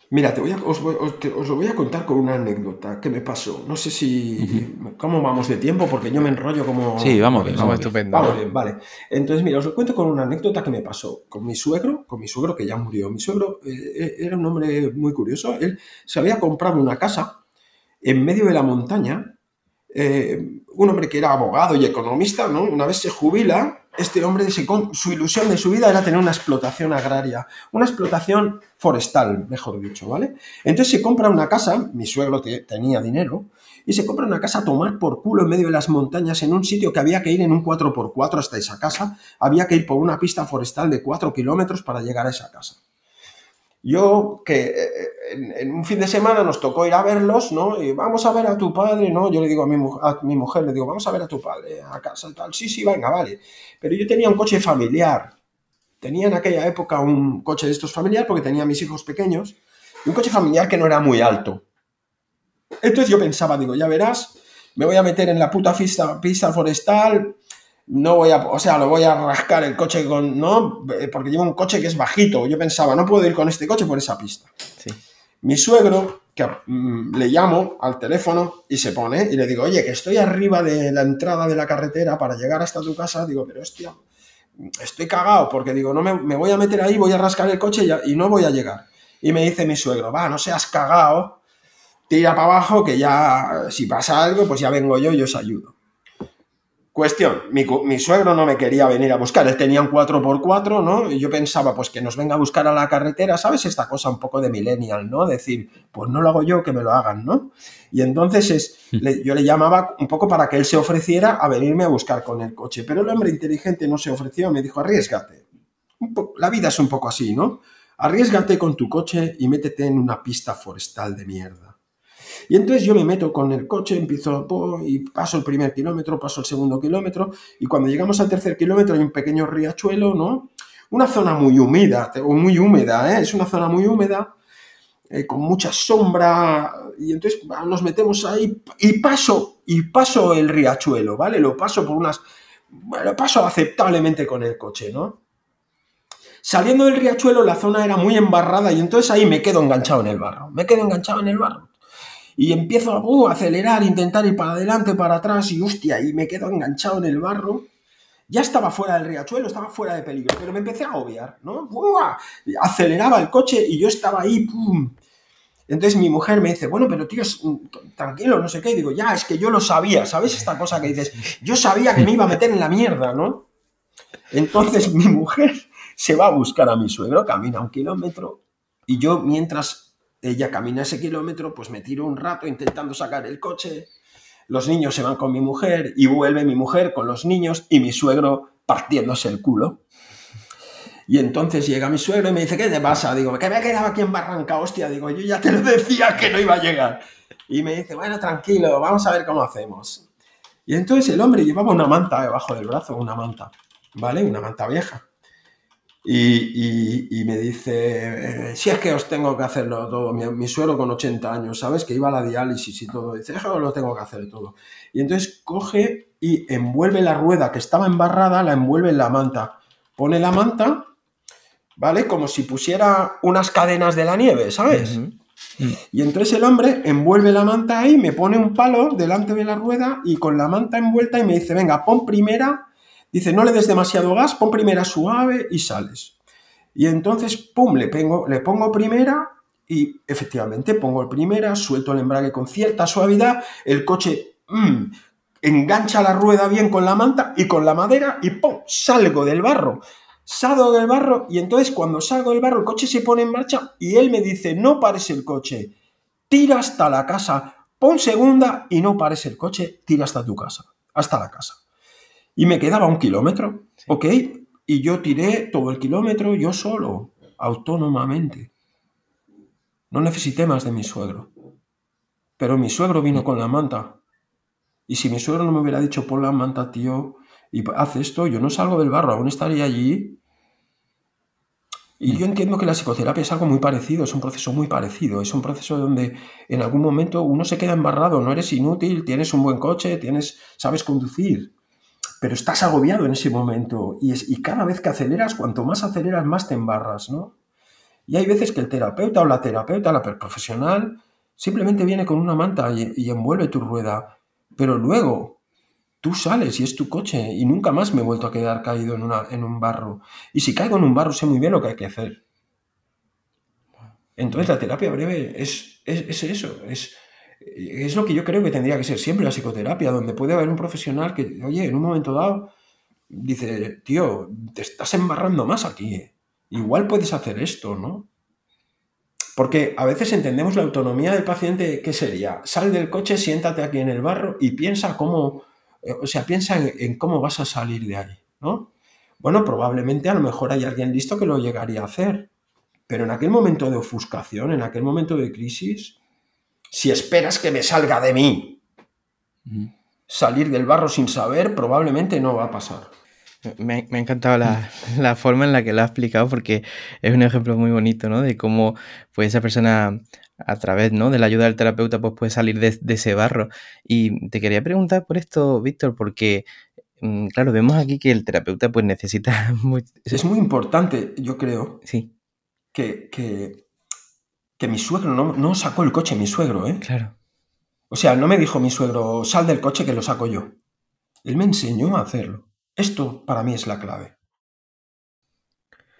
Mira, te voy os, lo voy a contar con una anécdota que me pasó. No sé si... ¿Cómo vamos de tiempo? Porque yo me enrollo como... Sí, vamos bien. Vamos, estupendo. Vamos bien, vale. Entonces, mira, os lo cuento con una anécdota que me pasó con mi suegro, con mi suegro que ya murió. Mi suegro eh, eh, era un hombre muy curioso. Él se había comprado una casa en medio de la montaña. Eh, un hombre que era abogado y economista, ¿no? Una vez se jubila este hombre, su ilusión de su vida era tener una explotación agraria, una explotación forestal, mejor dicho, ¿vale? Entonces se compra una casa, mi suegro tenía dinero, y se compra una casa a tomar por culo en medio de las montañas, en un sitio que había que ir en un 4x4 hasta esa casa, había que ir por una pista forestal de 4 kilómetros para llegar a esa casa. Yo, que eh, en, un fin de semana nos tocó ir a verlos, ¿no? Y vamos a ver a tu padre, ¿no? Yo le digo a mi, a mi mujer, le digo, vamos a ver a tu padre a casa y tal. Sí, sí, venga, vale. Pero yo tenía un coche familiar. Tenía en aquella época un coche de estos familiar porque tenía mis hijos pequeños. un coche familiar que no era muy alto. Entonces yo pensaba, digo, ya verás, me voy a meter en la puta pista, pista forestal, no voy a, o sea, lo voy a rascar el coche con, ¿no? Eh, porque llevo un coche que es bajito. Yo pensaba, no puedo ir con este coche por esa pista. Mi suegro, que mm, le llamo al teléfono y se pone y le digo, oye, que estoy arriba de la entrada de la carretera para llegar hasta tu casa. Digo, pero hostia, estoy cagado porque digo, no me, voy a meter ahí, voy a rascar el coche y, y no voy a llegar. Y me dice mi suegro, va, no seas cagado, tira para abajo que ya, si pasa algo, pues ya vengo yo y os ayudo. Cuestión, mi, suegro no me quería venir a buscar, él tenía un 4x4, ¿no? Y yo pensaba, pues que nos venga a buscar a la carretera, ¿sabes? Esta cosa un poco de millennial, ¿no? Decir, pues no lo hago yo, que me lo hagan, ¿no? Y entonces es, hmm. yo le llamaba un poco para que él se ofreciera a venirme a buscar con el coche, pero el hombre inteligente no se ofreció, me dijo, arriesgate. la vida es un poco así, ¿no? Arriesgate con tu coche y métete en una pista forestal de mierda. Y entonces yo me meto con el coche, empiezo y paso el primer kilómetro, paso el segundo kilómetro, y cuando llegamos al tercer kilómetro hay un pequeño riachuelo, ¿no? Una zona muy húmeda, o muy húmeda, ¿eh? Es una zona muy húmeda, eh, con mucha sombra, y entonces nos metemos ahí y paso, y paso el riachuelo, ¿vale? Lo paso por unas... Bueno, paso aceptablemente con el coche, ¿no? Saliendo del riachuelo la zona era muy embarrada y entonces ahí me quedo enganchado en el barro. Me quedo enganchado en el barro y empiezo uh, a acelerar, intentar ir para adelante, para atrás y hostia, y me quedo enganchado en el barro. Ya estaba fuera del riachuelo, estaba fuera de peligro, pero me empecé a agobiar, ¿no? Aceleraba el coche y yo estaba ahí, ¡pum! Entonces mi mujer me dice, bueno, pero tío, tranquilo, no sé qué. Y digo, ya, es que yo lo sabía, ¿sabes? Esta cosa que dices, yo sabía que me iba a meter en la mierda, ¿no? Entonces mi mujer se va a buscar a mi suegro, camina un kilómetro, y yo mientras ella camina ese kilómetro, pues me tiro un rato intentando sacar el coche, los niños se van con mi mujer y vuelve mi mujer con los niños y mi suegro partiéndose el culo. Y entonces llega mi suegro y me dice, ¿qué te pasa? Digo, que me he quedado aquí en Barranca, hostia. Digo, yo ya te lo [laughs] decía que no iba a llegar. Y me dice, bueno, tranquilo, vamos a ver cómo hacemos. Y entonces el hombre llevaba una manta debajo del brazo, una manta, ¿vale? Una manta vieja. Y, me dice, eh, si es que os tengo que hacerlo todo, mi, suero con 80 años, ¿sabes? Que iba a la diálisis y todo, dice, eso lo tengo que hacer todo. Y entonces coge y envuelve la rueda que estaba embarrada, la envuelve en la manta. Pone la manta, ¿vale? Como si pusiera unas cadenas de la nieve, ¿sabes? Y entonces el hombre envuelve la manta ahí, me pone un palo delante de la rueda y con la manta envuelta y me dice, venga, pon primera Dice, no le des demasiado gas, pon primera suave y sales. Y entonces, pum, le pongo, le pongo primera y efectivamente pongo primera, suelto el embrague con cierta suavidad, el coche mm, engancha la rueda bien con la manta y con la madera y ¡pum! salgo del barro. Salgo del barro y entonces cuando salgo del barro el coche se pone en marcha y él me dice, no pares el coche, tira hasta la casa, pon segunda y no pares el coche, tira hasta tu casa, hasta la casa. Y me quedaba un kilómetro, ¿ok? Y yo tiré todo el kilómetro yo solo, autónomamente. No necesité más de mi suegro. Pero mi suegro vino con la manta. Y si mi suegro no me hubiera dicho, pon la manta, tío, y haz esto, yo no salgo del barro, aún estaría allí. Y yo entiendo que la psicoterapia es algo muy parecido, es un proceso muy parecido, es un proceso donde en algún momento uno se queda embarrado, no eres inútil, tienes un buen coche, tienes, sabes conducir, pero estás agobiado en ese momento y, es, y cada vez que aceleras, cuanto más aceleras, más te embarras, ¿no? Y hay veces que el terapeuta o la terapeuta, la profesional, simplemente viene con una manta y, envuelve tu rueda. Pero luego tú sales y es tu coche y nunca más me he vuelto a quedar caído en, una, en un barro. Y si caigo en un barro sé muy bien lo que hay que hacer. Entonces la terapia breve es, es, eso, es, es lo que yo creo que tendría que ser siempre la psicoterapia, donde puede haber un profesional que, oye, en un momento dado, dice, tío, te estás embarrando más aquí, ¿eh? igual puedes hacer esto, ¿no? Porque a veces entendemos la autonomía del paciente, ¿qué sería? Sal del coche, siéntate aquí en el barro y piensa cómo, eh, o sea, piensa en, cómo vas a salir de ahí, ¿no? Bueno, probablemente a lo mejor hay alguien listo que lo llegaría a hacer, pero en aquel momento de ofuscación, en aquel momento de crisis, si esperas que me salga de mí salir del barro sin saber, probablemente no va a pasar. Me, ha encantado la, forma en la que lo ha explicado porque es un ejemplo muy bonito, ¿no? De cómo pues, esa persona a través ¿no? de la ayuda del terapeuta pues, puede salir de, ese barro. Y te quería preguntar por esto, Víctor, porque mm, claro, vemos aquí que el terapeuta pues necesita... [laughs] Es muy importante, yo creo, sí. que, que, mi suegro no, no sacó el coche, mi suegro, ¿eh? Claro. O sea, no me dijo mi suegro, sal del coche que lo saco yo. Él me enseñó a hacerlo. Esto para mí es la clave.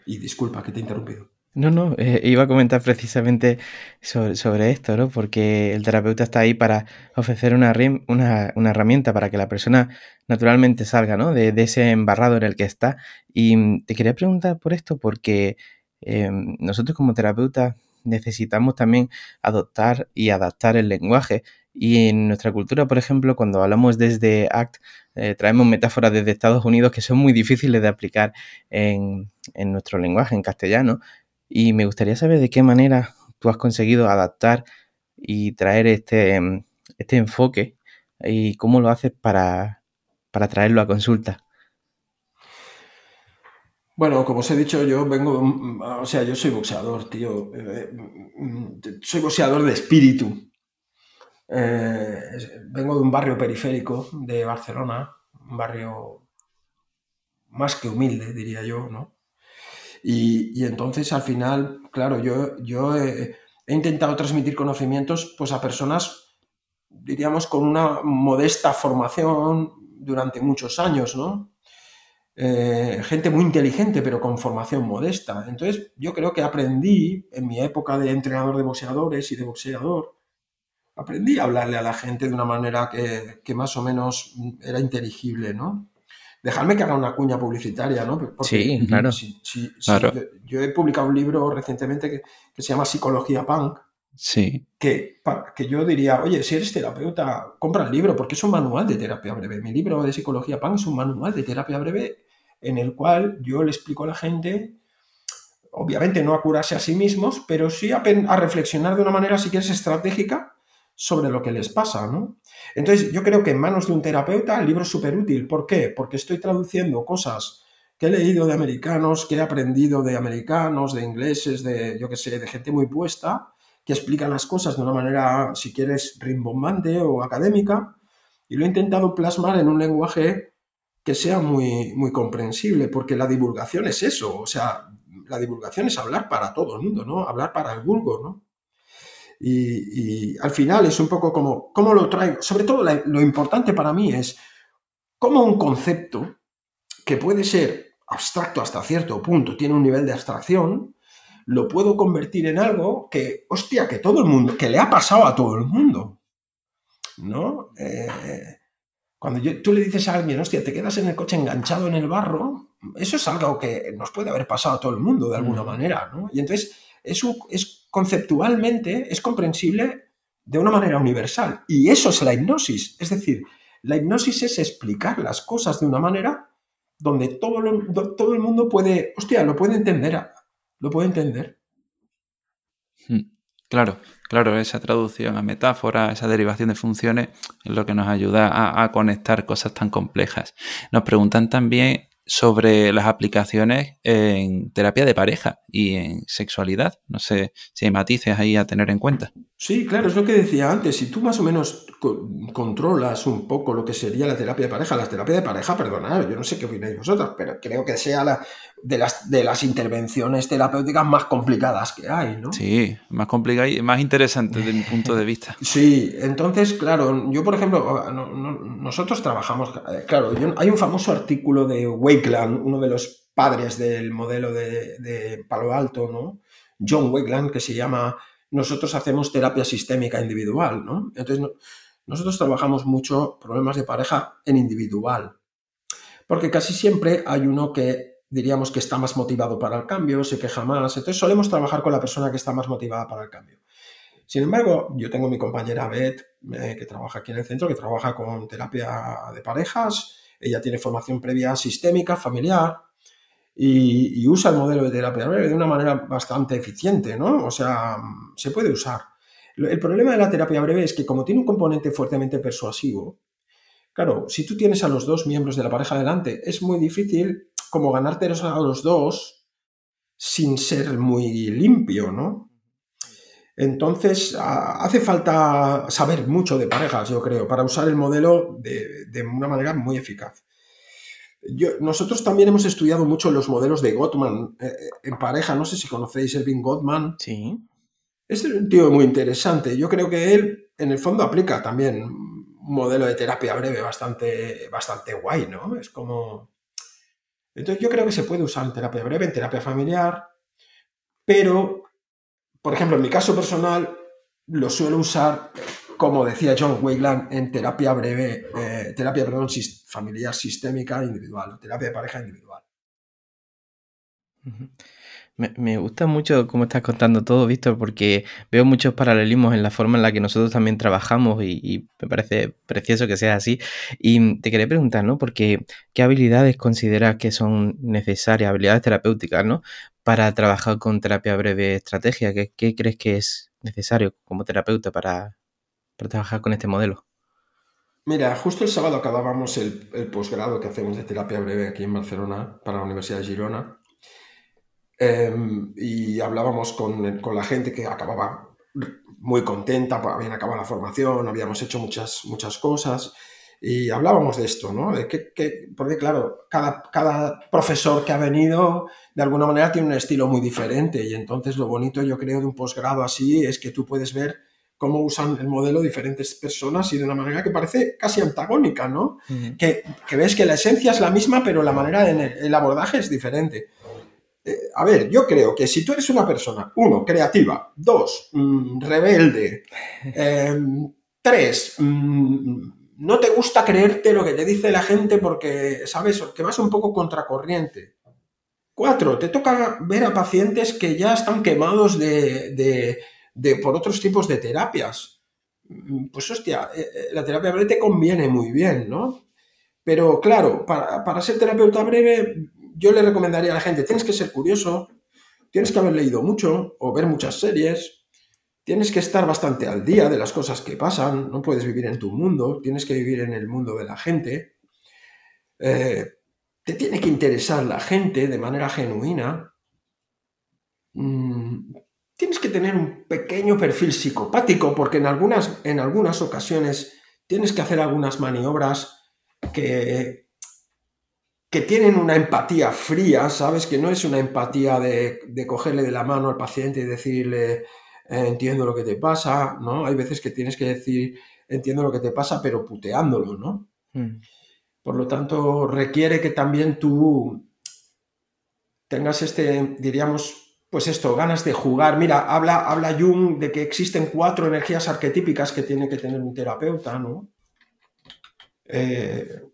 Y disculpa que te he interrumpido. No, no, eh, iba a comentar precisamente sobre, esto, ¿no? Porque el terapeuta está ahí para ofrecer una, una, herramienta para que la persona naturalmente salga, ¿no? De, ese embarrado en el que está. Y te quería preguntar por esto porque em, nosotros como terapeutas necesitamos también adoptar y adaptar el lenguaje y en nuestra cultura, por ejemplo, cuando hablamos desde ACT, eh, traemos metáforas desde Estados Unidos que son muy difíciles de aplicar en, nuestro lenguaje, en castellano. Y me gustaría saber de qué manera tú has conseguido adaptar y traer este, este enfoque y cómo lo haces para, traerlo a consulta. Bueno, como os he dicho, yo vengo, o sea, yo soy boxeador, tío. Eh, mm, soy boxeador de espíritu. Eh, vengo de un barrio periférico de Barcelona, un barrio más que humilde, diría yo, ¿no? Y, entonces al final, claro, yo, yo he, intentado transmitir conocimientos pues, a personas, diríamos, con una modesta formación durante muchos años, ¿no? Eh, gente muy inteligente, pero con formación modesta. Entonces, yo creo que aprendí en mi época de entrenador de boxeadores y de boxeador, aprendí a hablarle a la gente de una manera que, más o menos era inteligible, ¿no? Dejadme que haga una cuña publicitaria, ¿no? sí, claro. Yo, he publicado un libro recientemente que, se llama Psicología Punk. Sí. Que, que yo diría, oye, si eres terapeuta, compra el libro porque es un manual de terapia breve. Mi libro de Psicología Punk es un manual de terapia breve en el cual yo le explico a la gente obviamente no a curarse a sí mismos, pero sí a, reflexionar de una manera, si quieres, estratégica sobre lo que les pasa, ¿no? Entonces, yo creo que en manos de un terapeuta el libro es súper útil. ¿Por qué? Porque estoy traduciendo cosas que he leído de americanos, que he aprendido de americanos, de ingleses, de, yo qué sé, de gente muy puesta, que explican las cosas de una manera, si quieres, rimbombante o académica, y lo he intentado plasmar en un lenguaje que sea muy, muy comprensible, porque la divulgación es eso, o sea, la divulgación es hablar para todo el mundo, ¿no? Hablar para el vulgo, ¿no? Y, al final es un poco como, ¿cómo lo traigo? Sobre todo lo importante para mí es cómo un concepto que puede ser abstracto hasta cierto punto, tiene un nivel de abstracción, lo puedo convertir en algo que, hostia, que todo el mundo, que le ha pasado a todo el mundo. ¿No? Eh, cuando tú le dices a alguien, hostia, te quedas en el coche enganchado en el barro, eso es algo que nos puede haber pasado a todo el mundo de alguna mm. manera, ¿no? Y entonces eso es conceptualmente, es comprensible de una manera universal. Y eso es la hipnosis. Es decir, la hipnosis es explicar las cosas de una manera donde todo, todo el mundo puede, hostia, lo puede entender, lo puede entender. Hmm. Claro, claro, esa traducción a metáfora, esa derivación de funciones es lo que nos ayuda a, conectar cosas tan complejas. Nos preguntan también sobre las aplicaciones en terapia de pareja y en sexualidad. No sé si hay matices ahí a tener en cuenta. Sí, claro, es lo que decía antes. Si tú más o menos controlas un poco lo que sería la terapia de pareja, la terapia de pareja, perdonad, yo no sé qué opináis vosotros, pero creo que sea la, de, las, de las intervenciones terapéuticas más complicadas que hay, ¿no? Sí, más complicada y más interesante desde mi punto de vista. [laughs] Sí, entonces, claro, yo por ejemplo, nosotros trabajamos, eh, claro, hay un famoso artículo de Wakeland, uno de los padres del modelo de, de Palo Alto, ¿no? John Wakeland, que se llama nosotros hacemos terapia sistémica individual, ¿no? Entonces, nosotros trabajamos mucho problemas de pareja en individual, porque casi siempre hay uno que diríamos que está más motivado para el cambio, se queja más, entonces solemos trabajar con la persona que está más motivada para el cambio. Sin embargo, yo tengo mi compañera Beth, eh, que trabaja aquí en el centro, que trabaja con terapia de parejas, ella tiene formación previa sistémica, familiar, y, usa el modelo de terapia breve de una manera bastante eficiente, ¿no? O sea, se puede usar. El problema de la terapia breve es que como tiene un componente fuertemente persuasivo, claro, si tú tienes a los dos miembros de la pareja delante, es muy difícil como ganarte a los dos sin ser muy limpio, ¿no? Entonces, hace falta saber mucho de parejas, yo creo, para usar el modelo de una manera muy eficaz nosotros también hemos estudiado mucho los modelos de Gottman eh, eh, en pareja. No sé si conocéis Erving Gottman. Sí. Es un tío muy interesante. Yo creo que él, en el fondo, aplica también un modelo de terapia breve bastante, bastante guay, ¿no? Es como. Entonces, yo creo que se puede usar en terapia breve, en terapia familiar, pero, por ejemplo, en mi caso personal, lo suelo usar como decía John Wayland, en terapia breve, eh, terapia, familiar sistémica individual, terapia de pareja individual. Me, gusta mucho cómo estás contando todo, Víctor, porque veo muchos paralelismos en la forma en la que nosotros también trabajamos y, me parece precioso que sea así. Y te quería preguntar, ¿no? Porque, ¿qué habilidades consideras que son necesarias, habilidades terapéuticas, ¿no? Para trabajar con terapia breve estrategia. qué crees que es necesario como terapeuta para, para trabajar con este modelo? Mira, justo el sábado acabábamos el, posgrado que hacemos de terapia breve aquí en Barcelona para la Universidad de Girona em, y hablábamos con, con, la gente que acababa muy contenta, pues, habían acabado la formación, habíamos hecho muchas, muchas cosas y hablábamos de esto, ¿no? De que, porque claro, cada, cada profesor que ha venido de alguna manera tiene un estilo muy diferente y entonces lo bonito yo creo de un posgrado así es que tú puedes ver cómo usan el modelo diferentes personas y de una manera que parece casi antagónica, ¿no? que, ves que la esencia es la misma, pero la manera en el, abordaje es diferente. A ver, yo creo que si tú eres una persona, uno, creativa, dos, mm, rebelde, em, tres, mm, no te gusta creerte lo que te dice la gente porque, ¿sabes?, que vas un poco contracorriente. Cuatro, te toca ver a pacientes que ya están quemados de de, por otros tipos de terapias. Mm, pues hostia, eh, eh, la terapia breve te conviene muy bien, ¿no? Pero claro, para, ser terapeuta breve, yo le recomendaría a la gente, tienes que ser curioso, tienes que haber leído mucho o ver muchas series, tienes que estar bastante al día de las cosas que pasan, no puedes vivir en tu mundo, tienes que vivir en el mundo de la gente, eh, te tiene que interesar la gente de manera genuina, mm, tienes que tener un pequeño perfil psicopático porque en algunas, en algunas ocasiones tienes que hacer algunas maniobras que, que tienen una empatía fría, ¿sabes? Que no es una empatía de, cogerle de la mano al paciente y decirle, eh, entiendo lo que te pasa, ¿no? Hay veces que tienes que decir, entiendo lo que te pasa, pero puteándolo, ¿no? Hmm. Por lo tanto, requiere que también tú tengas este, diríamos, pues esto, ganas de jugar. Mira, habla, habla Jung de que existen cuatro energías arquetípicas que tiene que tener un terapeuta, ¿no? Eh,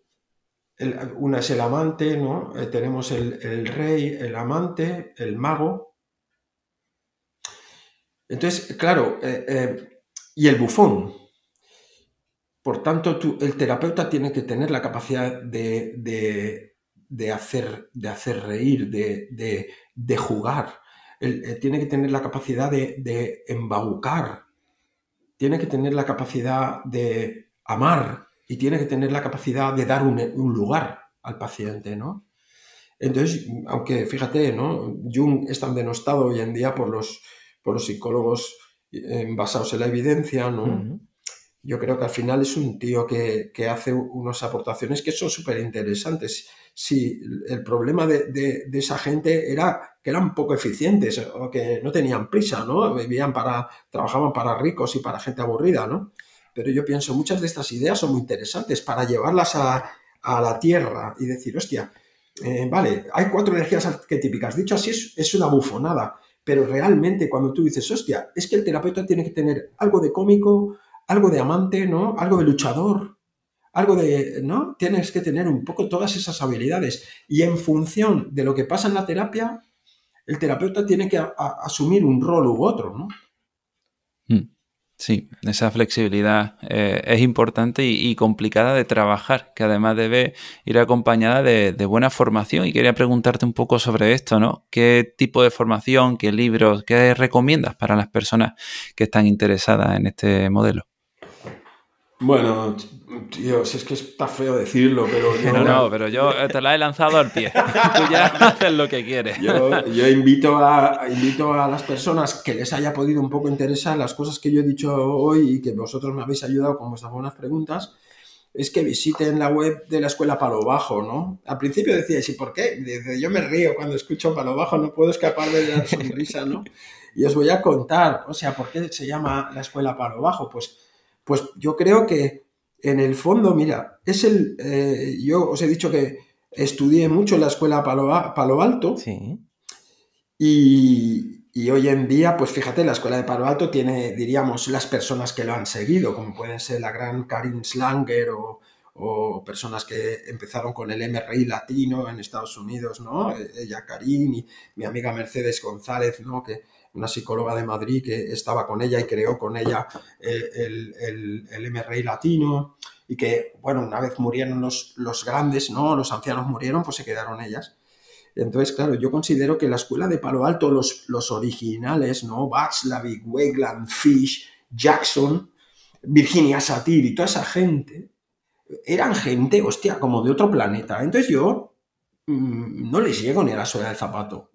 una es el amante, ¿no? Eh, tenemos el, rey, el amante, el mago. Entonces, claro, eh, y el bufón. Por tanto, el terapeuta tiene que tener la capacidad de, hacer, de hacer reír, de, de jugar eh, tiene que tener la capacidad de, embaucar, tiene que tener la capacidad de amar y tiene que tener la capacidad de dar un, lugar al paciente, ¿no? Entonces, aunque fíjate, ¿no? Jung es tan denostado hoy en día por los, por los psicólogos basados en la evidencia, ¿no? Yo creo que al final es un tío que, hace unas aportaciones que son súper interesantes. Si el problema de, esa gente era que eran poco eficientes o que no tenían prisa, ¿no? Vivían para, trabajaban para ricos y para gente aburrida, ¿no? Pero yo pienso, muchas de estas ideas son muy interesantes para llevarlas a, la tierra y decir, hostia, eh, vale, hay cuatro energías arquetípicas. Dicho así, es, una bufonada. Pero realmente cuando tú dices, hostia, es que el terapeuta tiene que tener algo de cómico, algo de amante, ¿no? Algo de luchador, algo de, ¿no? Tienes que tener un poco todas esas habilidades. Y en función de lo que pasa en la terapia, el terapeuta tiene que asumir un rol u otro, ¿no? Sí, esa flexibilidad eh, es importante y, complicada de trabajar, que además debe ir acompañada de, buena formación. Y quería preguntarte un poco sobre esto, ¿no? ¿Qué tipo de formación, qué libros, qué recomiendas para las personas que están interesadas en este modelo? Bueno, tío, si es que está feo decirlo, pero [laughs] yo... No, no, pero yo te la he lanzado al pie. Tú ya [laughs] haces lo que quieres. Yo, invito, a, invito a las personas que les haya podido un poco interesar las cosas que yo he dicho hoy y que vosotros me habéis ayudado con vuestras buenas preguntas, es que visiten la web de la Escuela Palo Bajo, ¿no? Al principio decíais, ¿y por qué? yo me río cuando escucho Palo Bajo, no puedo escapar de la sonrisa, ¿no? Y os voy a contar, o sea, ¿por qué se llama la Escuela Palo Bajo? Pues pues yo creo que en el fondo, mira, es el. Eh, yo os he dicho que estudié mucho en la escuela Palo, Alto. Sí. Y, hoy en día, pues fíjate, la escuela de Palo Alto tiene, diríamos, las personas que lo han seguido, como pueden ser la gran Karin Slanger o, personas que empezaron con el MRI latino en Estados Unidos, ¿no? Ella, Karin, y mi amiga Mercedes González, ¿no? Que, una psicóloga de Madrid que estaba con ella y creó con ella eh, el, el, el, MRI latino y que, bueno, una vez murieron los, los grandes, ¿no? Los ancianos murieron, pues se quedaron ellas. Entonces, claro, yo considero que la escuela de Palo Alto, los, los originales, ¿no? Václavic, Wegland, Fish, Jackson, Virginia Satir y toda esa gente, eran gente, hostia, como de otro planeta. Entonces yo mm, no les llego ni a la suela del zapato.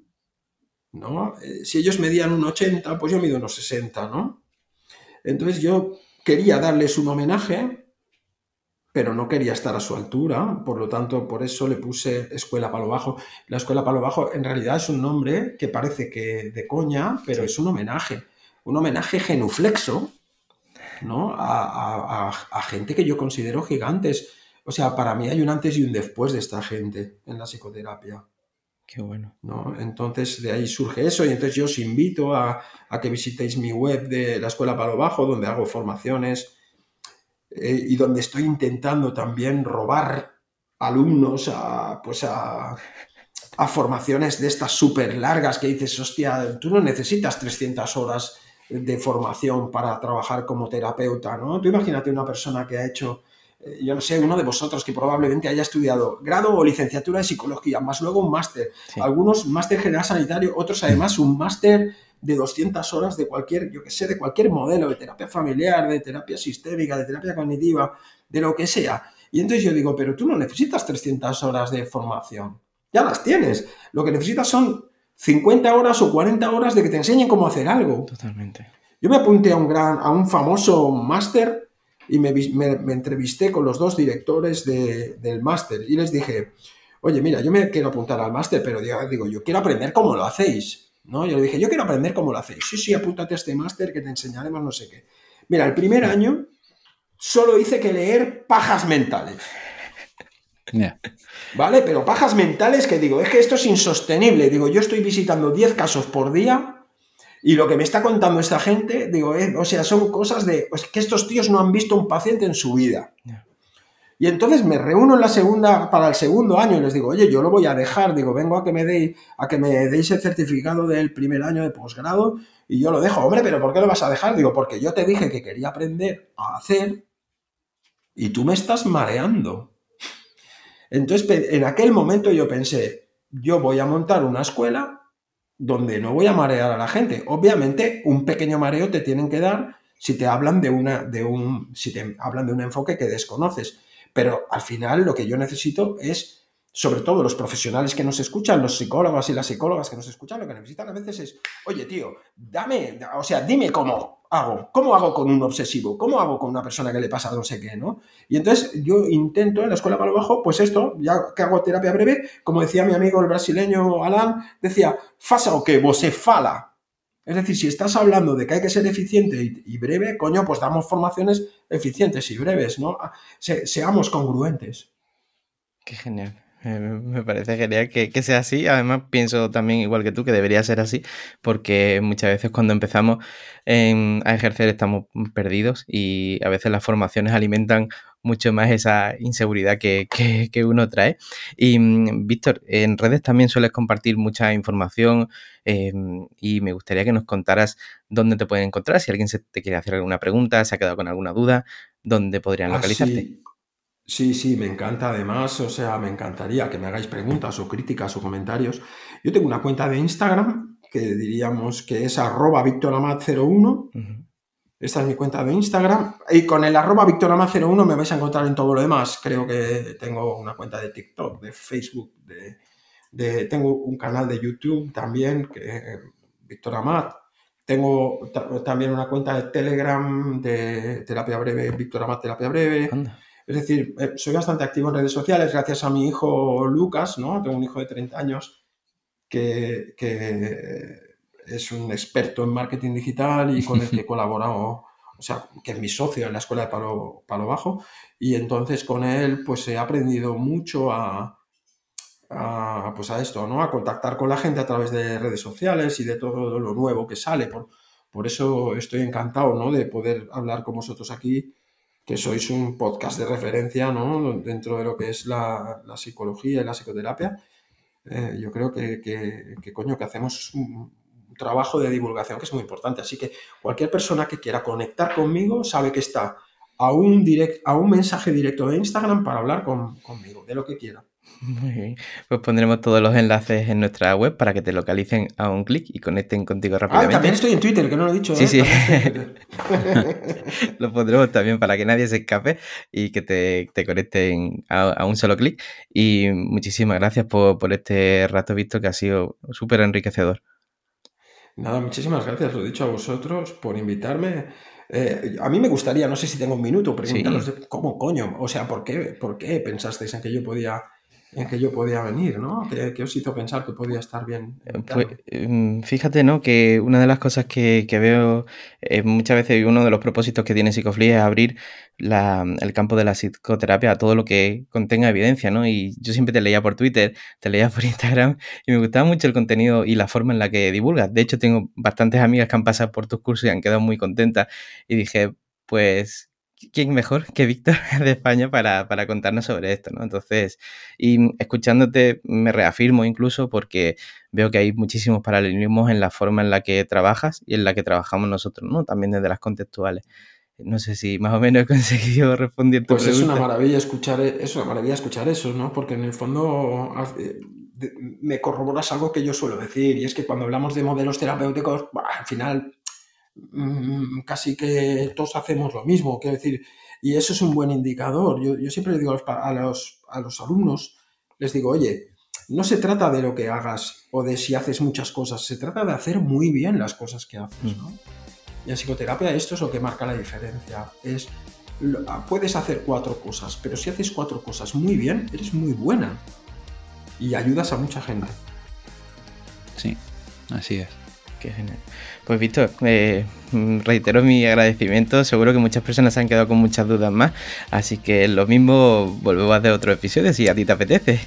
¿No? Eh, si ellos medían un 80, pues yo mido unos 60, ¿no? Entonces yo quería darles un homenaje, pero no quería estar a su altura, por lo tanto, por eso le puse Escuela Palo Bajo. La Escuela Palo Bajo en realidad es un nombre que parece que de coña, pero es un homenaje, un homenaje genuflexo, ¿no? A, a gente que yo considero gigantes. O sea, para mí hay un antes y un después de esta gente en la psicoterapia. Qué bueno. ¿no? Entonces de ahí surge eso y entonces yo os invito a, que visitéis mi web de la Escuela Palo Bajo donde hago formaciones eh, y donde estoy intentando también robar alumnos a, pues a, formaciones de estas súper largas que dices, hostia, tú no necesitas 300 horas de formación para trabajar como terapeuta, ¿no? Tú imagínate una persona que ha hecho yo no sé, uno de vosotros que probablemente haya estudiado grado o licenciatura de psicología, más luego un máster, algunos máster general sanitario, otros además un máster de 200 horas de cualquier, yo que sé, de cualquier modelo, de terapia familiar, de terapia sistémica, de terapia cognitiva, de lo que sea. Y entonces yo digo, pero tú no necesitas 300 horas de formación, ya las tienes. Lo que necesitas son 50 horas o 40 horas de que te enseñen cómo hacer algo. Totalmente. Yo me apunté a un gran, a un famoso máster y me, entrevisté con los dos directores del máster y les dije, oye, mira, yo me quiero apuntar al máster, pero digo, yo quiero aprender cómo lo hacéis. ¿no? Yo le dije, yo quiero aprender cómo lo hacéis. Sí, sí, apúntate a este máster que te enseñaremos no sé qué. Mira, el primer año solo hice que leer pajas mentales. ¿Vale? Pero pajas mentales que digo, es que esto es insostenible. Digo, yo estoy visitando 10 casos por día y lo que me está contando esta gente, digo, eh, o sea, son cosas de pues, que estos tíos no han visto un paciente en su vida. Y entonces me reúno en la segunda, para el segundo año y les digo, oye, yo lo voy a dejar, digo, vengo a que me deis, a que me deis el certificado del primer año de posgrado y yo lo dejo. Hombre, pero ¿por qué lo vas a dejar? Digo, porque yo te dije que quería aprender a hacer y tú me estás mareando. Entonces, en aquel momento yo pensé, yo voy a montar una escuela donde no voy a marear a la gente. Obviamente, un pequeño mareo te tienen que dar si te hablan de una, de un, si te hablan de un enfoque que desconoces. Pero al final lo que yo necesito es sobre todo los profesionales que nos escuchan, los psicólogos y las psicólogas que nos escuchan, lo que necesitan a veces es, oye tío, dame, o sea, dime cómo hago, cómo hago con un obsesivo, cómo hago con una persona que le pasa no sé qué, ¿no? Y entonces yo intento en la escuela para bajo, pues esto, ya que hago terapia breve, como decía mi amigo el brasileño Alan, decía, fasa o que vos se fala. Es decir, si estás hablando de que hay que ser eficiente y, breve, coño, pues damos formaciones eficientes y breves, ¿no? seamos congruentes. Qué genial. Eh, [laughs] me parece genial que, sea así. Además, pienso también, igual que tú, que debería ser así, porque muchas veces cuando empezamos a ejercer estamos perdidos y a veces las formaciones alimentan mucho más esa inseguridad que, uno trae. Y mm, Víctor, en redes también sueles compartir mucha información em, y me gustaría que nos contaras dónde te pueden encontrar, si alguien se te quiere hacer alguna pregunta, se ha quedado con alguna duda, dónde podrían ah, localizarte. Sí, sí, me encanta además, o sea, me encantaría que me hagáis preguntas o críticas o comentarios. Yo tengo una cuenta de Instagram que diríamos que es arroba victoramat01. Esta es mi cuenta de Instagram. Y con el arroba victoramat01 me vais a encontrar en todo lo demás. Creo que tengo una cuenta de TikTok, de Facebook, de, tengo un canal de YouTube también, que Victoramat. Tengo también una cuenta de Telegram de terapia breve, Victoramat Terapia Breve. Es decir, eh, soy bastante activo en redes sociales gracias a mi hijo Lucas, ¿no? Tengo un hijo de 30 años que, es un experto en marketing digital y con el que he [laughs] colaborado, o sea, que es mi socio en la escuela de Palo, Palo Bajo. Y entonces con él, pues he aprendido mucho a, pues a esto, ¿no? A contactar con la gente a través de redes sociales y de todo lo nuevo que sale. Por, por eso estoy encantado, ¿no? De poder hablar con vosotros aquí que sois un podcast de referencia ¿no? dentro de lo que es la, psicología y la psicoterapia. Eh, yo creo que, que, coño, que hacemos un, trabajo de divulgación que es muy importante. Así que cualquier persona que quiera conectar conmigo sabe que está a un, direct, a un mensaje directo de Instagram para hablar conmigo, de lo que quiera. Muy bien. Pues pondremos todos los enlaces en nuestra web para que te localicen a un clic y conecten contigo ah, rápidamente. Ah, también estoy en Twitter, que no lo he dicho. Sí, ¿eh? sí. [laughs] lo pondremos también para que nadie se escape y que te, conecten a, un solo clic. Y muchísimas gracias por, este rato, visto que ha sido súper enriquecedor. Nada, muchísimas gracias, lo he dicho a vosotros por invitarme. Eh, a mí me gustaría, no sé si tengo un minuto, preguntaros cómo coño, o sea, ¿por qué, ¿por qué pensasteis en que yo podía en que yo podía venir, ¿no? ¿Qué, os hizo pensar que podía estar bien? Pues, em, fíjate, ¿no? Que una de las cosas que, veo eh, muchas veces y uno de los propósitos que tiene Psicofly es abrir el campo de la psicoterapia a todo lo que contenga evidencia, ¿no? Y yo siempre te leía por Twitter, te leía por [laughs] Instagram y me gustaba mucho el contenido y la forma en la que divulgas. De hecho, tengo bastantes amigas que han pasado por tus cursos y han quedado muy contentas y dije, pues ¿quién mejor que Víctor [laughs] de España para, contarnos sobre esto? ¿no? Entonces, y escuchándote me reafirmo incluso porque veo que hay muchísimos paralelismos en la forma en la que trabajas y en la que trabajamos nosotros, ¿no? También desde las contextuales. No sé si más o menos he [laughs] conseguido responder tu pues es una maravilla escuchar e, es una maravilla escuchar eso, ¿no? Porque en el fondo eh, me corroboras algo que yo suelo decir y es que cuando hablamos de modelos terapéuticos, al final Mm, casi que todos hacemos lo mismo, quiero decir, y eso es un buen indicador. Yo, siempre le digo a los, a los, alumnos, les digo, oye, no se trata de lo que hagas o de si haces muchas cosas, se trata de hacer muy bien las cosas que haces, ¿no? Y en psicoterapia esto es lo que marca la diferencia. Es, puedes hacer cuatro cosas, pero si haces cuatro cosas muy bien, eres muy buena y ayudas a mucha gente. Sí, así es. Qué genial. Pues Víctor, eh, reitero mi agradecimiento. Seguro que muchas personas se han quedado con muchas dudas más. Así que lo mismo, volvemos a hacer otro episodio si a ti te apetece.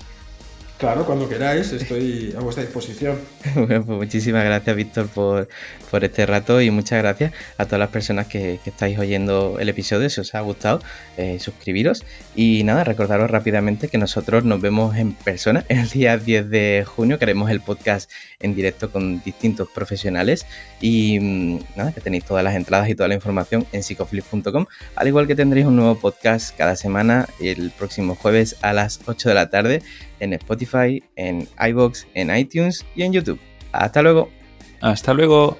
Claro, cuando queráis, estoy a vuestra disposición. [laughs] Bueno, pues muchísimas gracias, Víctor, por, este rato y muchas gracias a todas las personas que, estáis oyendo el episodio. Si os ha gustado, eh, suscribiros. Y nada, recordaros rápidamente que nosotros nos vemos en persona [laughs] el día 10 de junio, que haremos el podcast en directo con distintos profesionales. Y mm, nada, que tenéis todas las entradas y toda la información en psicoflip.com, al igual que tendréis un nuevo podcast cada semana el próximo jueves a las 8 de la tarde en Spotify, en iBox, en iTunes y en YouTube. Hasta luego. Hasta luego.